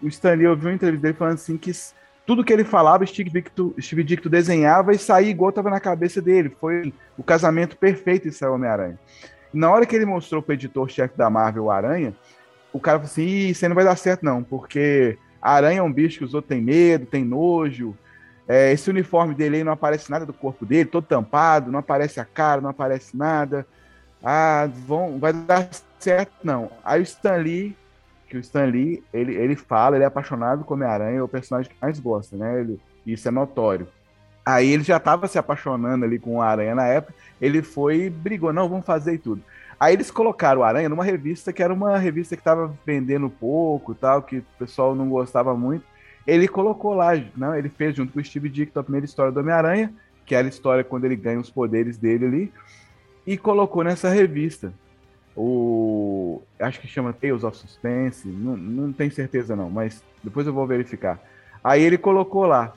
O Stan Lee ouviu uma entrevista dele falando assim que tudo que ele falava, Steve Dicto, Steve Dicto desenhava e saía igual estava na cabeça dele. Foi o casamento perfeito isso é Homem-Aranha. Na hora que ele mostrou para o editor-chefe da Marvel, o Aranha, o cara falou assim: Ih, isso aí não vai dar certo, não, porque a aranha é um bicho que os outros têm medo, tem nojo. É, esse uniforme dele aí não aparece nada do corpo dele, todo tampado, não aparece a cara, não aparece nada. Ah, vão, vai dar certo, não. Aí o Stan Lee, que o Stan Lee, ele, ele fala, ele é apaixonado com Homem-Aranha, é o personagem que mais gosta, né? Ele, isso é notório. Aí ele já estava se apaixonando ali com o Aranha na época, ele foi e brigou, não, vamos fazer e tudo. Aí eles colocaram o Aranha numa revista que era uma revista que estava vendendo pouco, tal, que o pessoal não gostava muito. Ele colocou lá, não, ele fez junto com o Steve Dicto a primeira história do Homem-Aranha, que era a história quando ele ganha os poderes dele ali, e colocou nessa revista. O acho que chama Tales of Suspense, não, não tenho certeza não, mas depois eu vou verificar. Aí ele colocou lá.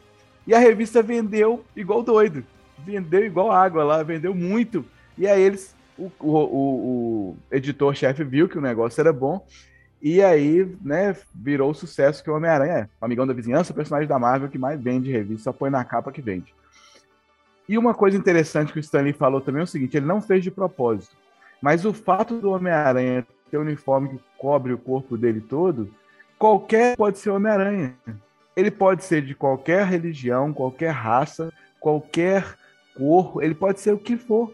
E a revista vendeu igual doido. Vendeu igual água lá, vendeu muito. E aí eles o, o, o- o editor-chefe viu que o negócio era bom. E aí, né, virou o sucesso que o Homem-Aranha é. O amigão da vizinhança, o personagem da Marvel que mais vende revista, só põe na capa que vende. E uma coisa interessante que o Stanley falou também é o seguinte: ele não fez de propósito. Mas o fato do Homem-Aranha ter um uniforme que cobre o corpo dele todo, qualquer pode ser Homem-Aranha. Ele pode ser de qualquer religião, qualquer raça, qualquer cor, ele pode ser o que for.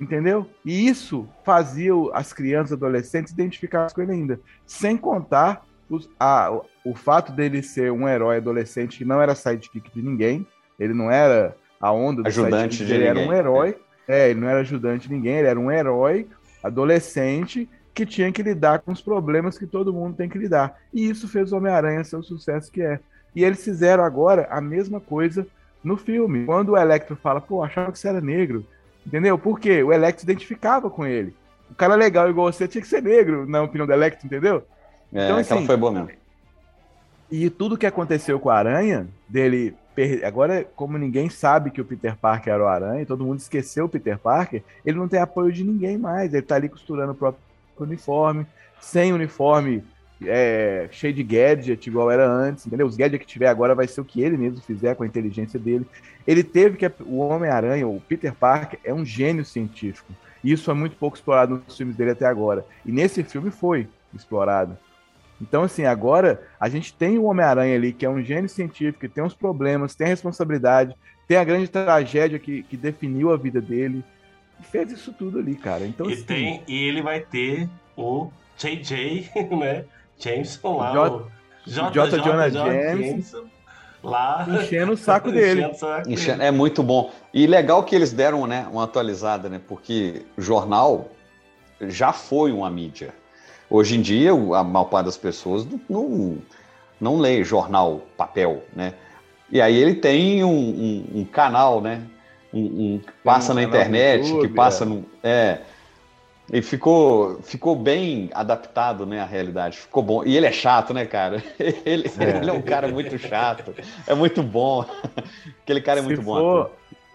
Entendeu? E isso fazia as crianças e adolescentes identificar com ele ainda. Sem contar os- a- o, o fato dele ser um herói adolescente que não era sidekick de ninguém, ele não era a onda do Ajudante sidekick, de ele era um ninguém. herói. É, ele não era ajudante de ninguém, ele era um herói adolescente que tinha que lidar com os problemas que todo mundo tem que lidar. E isso fez o Homem-Aranha ser o sucesso que é. E eles fizeram agora a mesma coisa no filme. Quando o Electro fala, pô, achava que você era negro. Entendeu? Por quê? O Electro identificava com ele. O cara legal igual você tinha que ser negro, na opinião do Electro, entendeu? É, Então, assim, foi boa mesmo. E tudo que aconteceu com a Aranha, dele. per- Agora, como ninguém sabe que o Peter Parker era o Aranha, todo mundo esqueceu o Peter Parker, ele não tem apoio de ninguém mais. Ele tá ali costurando o próprio uniforme, sem uniforme, é, cheio de gadget, igual era antes, entendeu? Os gadgets que tiver agora vai ser o que ele mesmo fizer com a inteligência dele. Ele teve que. O Homem-Aranha, o Peter Parker, é um gênio científico. E isso é muito pouco explorado nos filmes dele até agora. E nesse filme foi explorado. Então, assim, agora a gente tem o Homem-Aranha ali, que é um gênio científico, que tem uns problemas, tem a responsabilidade, tem a grande tragédia que, que definiu a vida dele. E fez isso tudo ali, cara. Então, E, assim, tem, e ele vai ter o JJ, né? Jameson lá, J- o J. J. Jonah J. Jameson. Lá. Enchendo o saco dele. Enchendo o saco dele. Enche- É muito bom. E legal que eles deram né, uma atualizada, né? Porque o jornal já foi uma mídia. Hoje em dia, a maior parte das pessoas não, não, não lê jornal papel, né? E aí ele tem um, um- um canal, né? Um, um que passa um na internet, que YouTube, passa é. no. É. E ficou, ficou bem adaptado, né, à realidade. Ficou bom. E ele é chato, né, cara? Ele É. ele é um cara muito chato. É muito bom. Aquele cara é muito se bom. for- ator.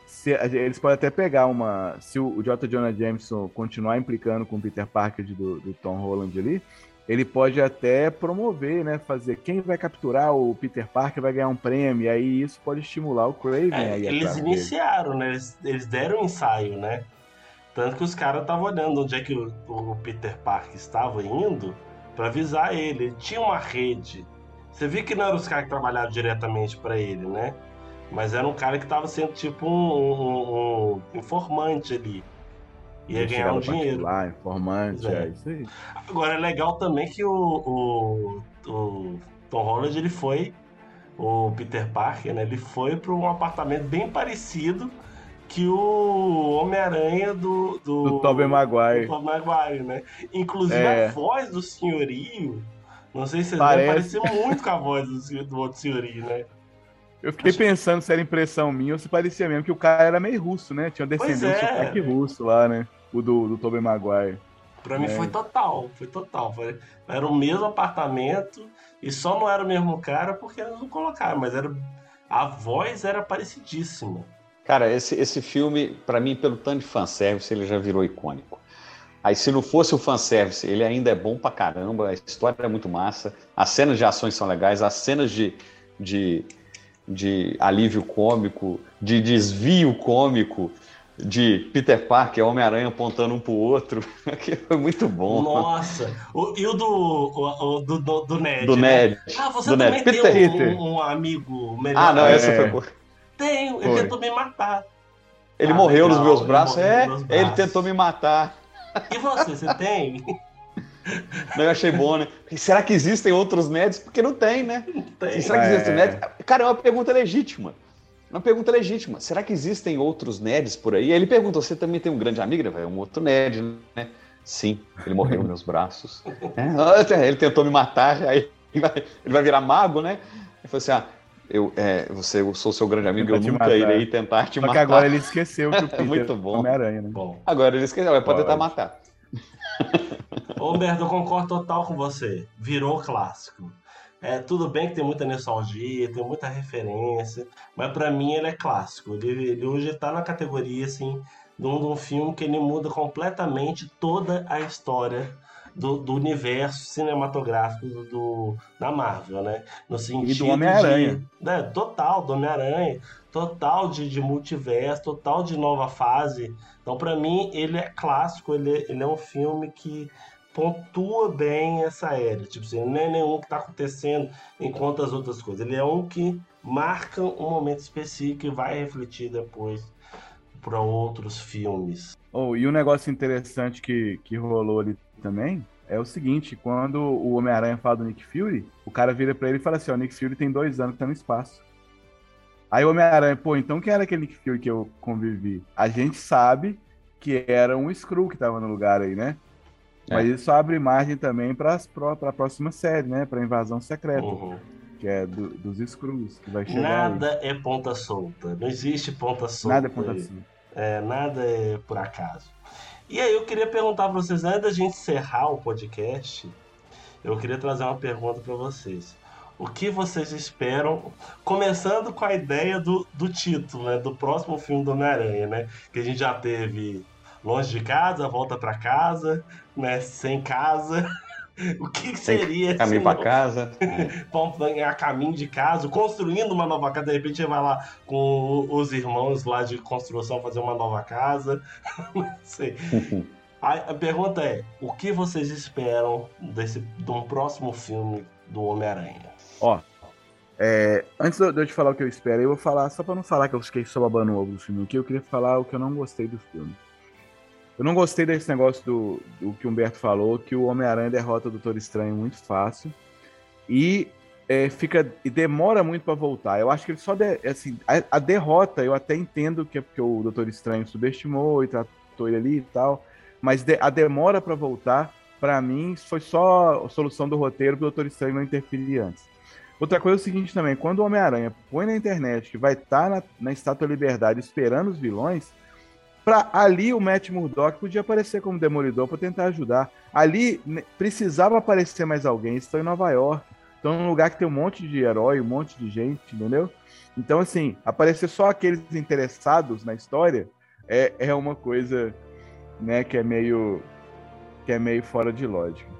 se- eles podem até pegar uma. Se o, o J. Jonah Jameson continuar implicando com o Peter Parker de- do, do Tom Holland ali, ele pode até promover, né? Fazer quem vai capturar o Peter Parker vai ganhar um prêmio. E aí isso pode estimular o Craven É, aí eles atrás dele. iniciaram, né? Eles, eles deram um ensaio, né? Tanto que os caras estavam olhando onde é que o, o Peter Parker estava indo pra avisar ele. Ele tinha uma rede. Você viu que não eram os caras que trabalhavam diretamente pra ele, né? Mas era um cara que tava sendo tipo um, um- um informante ali. Ia ganhar um dinheiro. particular, informante, é. é isso aí. Agora é legal também que o, o, o Tom Holland ele foi, o Peter Parker, né? Ele foi para um apartamento bem parecido que o Homem-Aranha do, do, Do Tobey Maguire. do Tobey Maguire, né? Inclusive É. a voz do senhorio, não sei se vocês Parece. parecia muito com a voz do, do outro senhorio, né? Eu fiquei pensando se era impressão minha ou se parecia mesmo, que o cara era meio russo, né? Tinha um descendente é. sotaque russo lá, né? O do, do Tobey Maguire. Pra mim É. foi total, foi total. Foi- era o mesmo apartamento e só não era o mesmo cara porque eles não colocaram, mas era a voz era parecidíssima. Cara, esse, esse filme, pra mim, pelo tanto de fanservice, ele já virou icônico. Aí, se não fosse o fanservice, ele ainda é bom pra caramba, a história é muito massa, as cenas de ações são legais, as cenas de, de, de alívio cômico, de desvio cômico, de Peter Parker, Homem-Aranha apontando um pro outro, que foi muito bom. Nossa! O- e o do, o, o do, do, do Ned? Do né? Ned. Ah, você Do também Ned. tem Peter. um, um amigo melhor. Ah, não, essa É. foi boa. Tenho, ele Foi. tentou me matar. Ele Ah, morreu nos legal, meus ele braços, é, nos meus ele braços. tentou me matar. E você, você tem? Não, eu achei bom, né? E será que existem outros Neds? Porque não tem, né? tem. Será que É. existem Neds? Cara, é uma pergunta legítima. Uma pergunta legítima. Será que existem outros Neds por aí? Aí ele perguntou: você também tem um grande amigo? Ele falou, um outro Ned, né? Sim, ele morreu nos meus braços. É, ele tentou me matar, aí ele vai, ele vai virar mago, né? Ele falou assim: ah, eu, é, você, eu sou seu grande amigo, eu te nunca matar. irei tentar te Só matar. que agora ele esqueceu que o Peter Muito é bom. Homem-Aranha, né? Bom. Agora ele esqueceu, vai poder Pode. tentar matar. Ô, Humberto, eu concordo total com você. Virou clássico. É, tudo bem que tem muita nostalgia, tem muita referência, mas pra mim ele é clássico. Ele, ele hoje tá na categoria, assim, de um, de um filme que ele muda completamente toda a história do, do universo cinematográfico do, do- da Marvel, né? No sentido Homem-Aranha. de- né, total, do Homem-Aranha, total de, de multiverso, total de nova fase. Então, pra mim, ele é clássico, ele, ele é um filme que pontua bem essa era. Tipo assim, não é nenhum que tá acontecendo enquanto as outras coisas. Ele é um que marca um momento específico e vai refletir depois para outros filmes. Oh, e um negócio interessante que, que rolou ali também é o seguinte: quando o Homem-Aranha fala do Nick Fury, o cara vira pra ele e fala assim: ó, o Nick Fury tem dois anos que tá no espaço. Aí o Homem-Aranha, pô, então quem era aquele Nick Fury que eu convivi? A gente sabe que era um Skrull que tava no lugar aí, né? É. Mas isso abre margem também para a próxima série, né? Pra Invasão Secreta, Uhum. que é do- dos Skrulls, que vai chegar. aí. Nada é ponta solta. Não existe ponta solta. Nada é ponta aí. solta. É, nada é por acaso. E aí eu queria perguntar para vocês, antes da gente encerrar o podcast, eu queria trazer uma pergunta para vocês. O que vocês esperam, começando com a ideia do, do título, né, do próximo filme do Homem-Aranha, né? Que a gente já teve Longe de Casa, Volta para Casa, né, Sem Casa. O que, que seria esse Caminho pra novo- casa. Vamos a caminho de casa, construindo uma nova casa. De repente vai lá com os irmãos lá de construção fazer uma nova casa. Não sei. A, a pergunta é: o que vocês esperam desse, de um próximo filme do Homem-Aranha? Ó, é, antes de eu te falar o que eu espero, eu vou falar, só pra não falar que eu fiquei só babando o ovo do filme aqui, eu queria falar o que eu não gostei do filme. Eu não gostei desse negócio do, do que o Humberto falou, que o Homem-Aranha derrota o Doutor Estranho muito fácil. E é, fica e demora muito para voltar. Eu acho que ele só de, assim a, a, derrota eu até entendo que é porque o Doutor Estranho subestimou e tratou ele ali e tal, mas de, a demora para voltar para mim foi só a solução do roteiro para o Doutor Estranho não interferir antes. Outra coisa é o seguinte também, quando o Homem-Aranha põe na internet que vai estar tá na, na Estátua da Liberdade esperando os vilões, para ali o Matt Murdock podia aparecer como demolidor para tentar ajudar. Ali né, precisava aparecer mais alguém. Estão em Nova York, estão num lugar que tem um monte de herói, um monte de gente, entendeu? Então, assim, aparecer só aqueles interessados na história é, é uma coisa né, que é meio que é meio fora de lógica.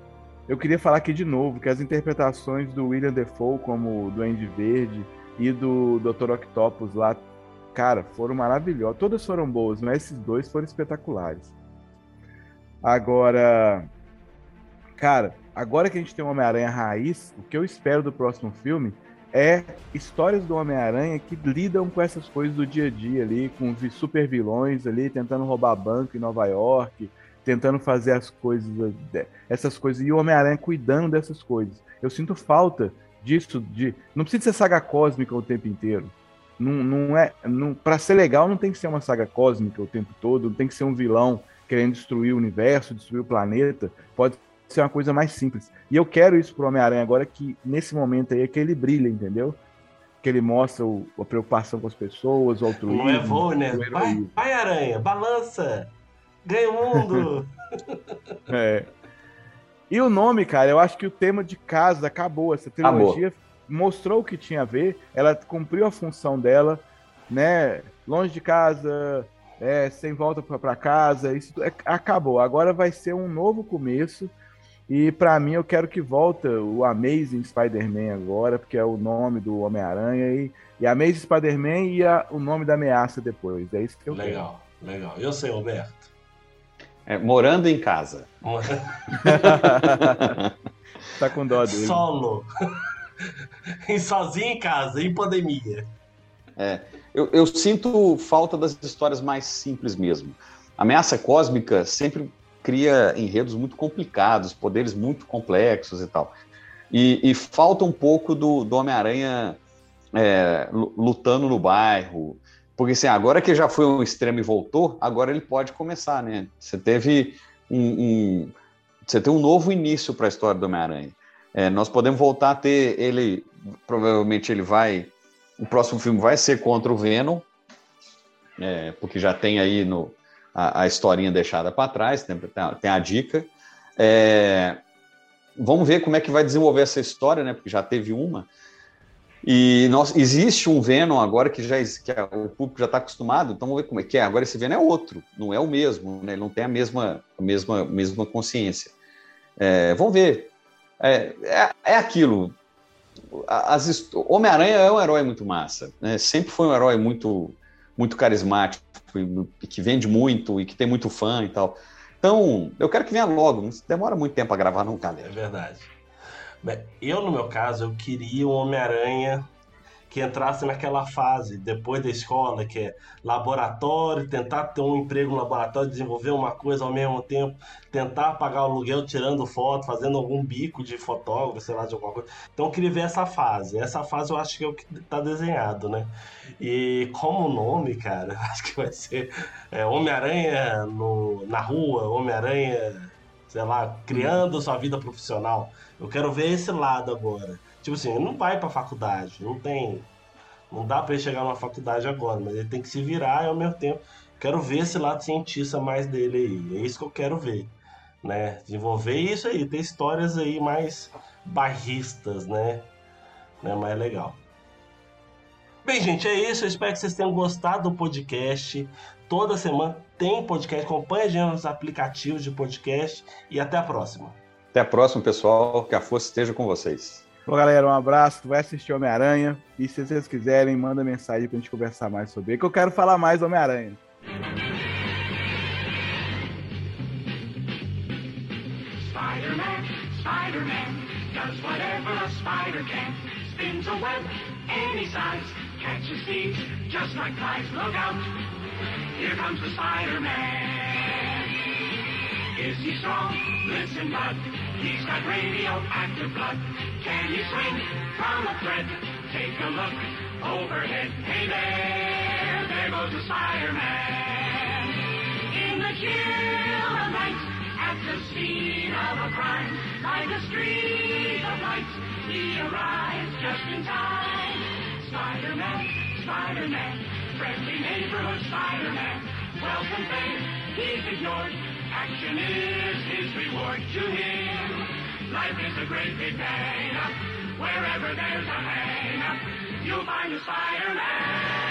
Eu queria falar aqui de novo que as interpretações do William Defoe como Duende Verde e do Dr. Octopus lá cara, foram maravilhosas. Todas foram boas, mas esses dois foram espetaculares. Agora, cara, agora que a gente tem o Homem-Aranha raiz, o que eu espero do próximo filme é histórias do Homem-Aranha que lidam com essas coisas do dia a dia ali, com super vilões ali, tentando roubar banco em Nova York, tentando fazer as coisas, essas coisas, e o Homem-Aranha cuidando dessas coisas. Eu sinto falta disso, de. Não precisa ser saga cósmica o tempo inteiro. Não, não é. Não, para ser legal, não tem que ser uma saga cósmica o tempo todo, não tem que ser um vilão querendo destruir o universo, destruir o planeta. Pode ser uma coisa mais simples. E eu quero isso pro Homem-Aranha agora, que nesse momento aí é que ele brilha, entendeu? Que ele mostra o, a preocupação com as pessoas, o altruísmo. Não é voo, né? Vai, vai, Aranha, balança! Ganha o mundo! é. E o nome, cara, eu acho que o tema de casa acabou. Essa trilogia acabou mostrou o que tinha a ver, ela cumpriu a função dela, né? Longe de casa, é, sem volta para casa, isso é, acabou. Agora vai ser um novo começo. E para mim eu quero que volta o Amazing Spider-Man agora, porque é o nome do Homem-Aranha e, e Amazing Spider-Man e a, o nome da ameaça depois. É isso que eu legal, quero. Legal, legal. Eu sei, Roberto. É, morando em casa. tá com dó dele. Solo. sozinho em casa, em pandemia. É, eu, eu, sinto falta das histórias mais simples mesmo. A ameaça cósmica sempre cria enredos muito complicados, poderes muito complexos e tal. E, e falta um pouco do, do Homem-Aranha é, lutando no bairro. Porque assim, agora que já foi um extremo e voltou, agora ele pode começar, né? Você teve um, um você tem um novo início para a história do Homem-Aranha. É, nós podemos voltar a ter ele, provavelmente ele vai, o próximo filme vai ser contra o Venom, é, porque já tem aí no, a, a historinha deixada para trás, tem, tem, a dica. É, vamos ver como é que vai desenvolver essa história, né? Porque já teve uma. E nós, existe um Venom agora que já que o público já está acostumado, então vamos ver como é que é. Agora esse Venom é outro, não é o mesmo, né? Ele não tem a mesma, a mesma, mesma consciência. É, vamos ver. É, é, é aquilo. Homem-Aranha é um herói muito massa. Né? Sempre foi um herói muito, muito carismático, e que vende muito e que tem muito fã e tal. Então, eu quero que venha logo. Demora muito tempo a gravar, não, galera. É verdade. Eu, no meu caso, eu queria um Homem-Aranha que entrasse naquela fase depois da escola, que é laboratório, tentar ter um emprego no laboratório, desenvolver uma coisa ao mesmo tempo, tentar pagar o aluguel tirando foto, fazendo algum bico de fotógrafo, sei lá, de alguma coisa. Então eu queria ver essa fase. Essa fase eu acho que é o que está desenhado, né? E como nome, cara, acho que vai ser é, Homem-Aranha na rua, Homem-Aranha, sei lá, criando sua vida profissional. Eu quero ver esse lado agora. Tipo assim, ele não vai pra faculdade, não tem. Não dá para ele chegar numa faculdade agora, mas ele tem que se virar e ao mesmo tempo. Quero ver esse lado cientista mais dele aí. É isso que eu quero ver. Né? Desenvolver isso aí, ter histórias aí mais barristas, né? né? Mais legal. Bem, gente, é isso. Eu espero que vocês tenham gostado do podcast. Toda semana tem podcast. Acompanhe a gente nos aplicativos de podcast. E até a próxima. Até a próxima, pessoal. Que a força esteja com vocês. Bom, galera, um abraço. Vai assistir Homem-Aranha. E se vocês quiserem, manda mensagem pra gente conversar mais sobre ele, que eu quero falar mais Homem-Aranha. Spider-Man, Spider-Man, whatever a spider can. Spins a web any size, just like here comes the Spider-Man. Is he strong? Listen, bud. He's got radioactive blood. Can he swing from a thread? Take a look overhead. Hey there, there goes the Spider-Man. In the chill of night, at the scene of a crime, like a streak of light, he arrives just in time. Spider-Man, Spider-Man, friendly neighborhood Spider-Man. Welcome fame, he's ignored. Action is his reward to him. Life is a great big hang. Wherever there's a hang you'll find a Spider-Man.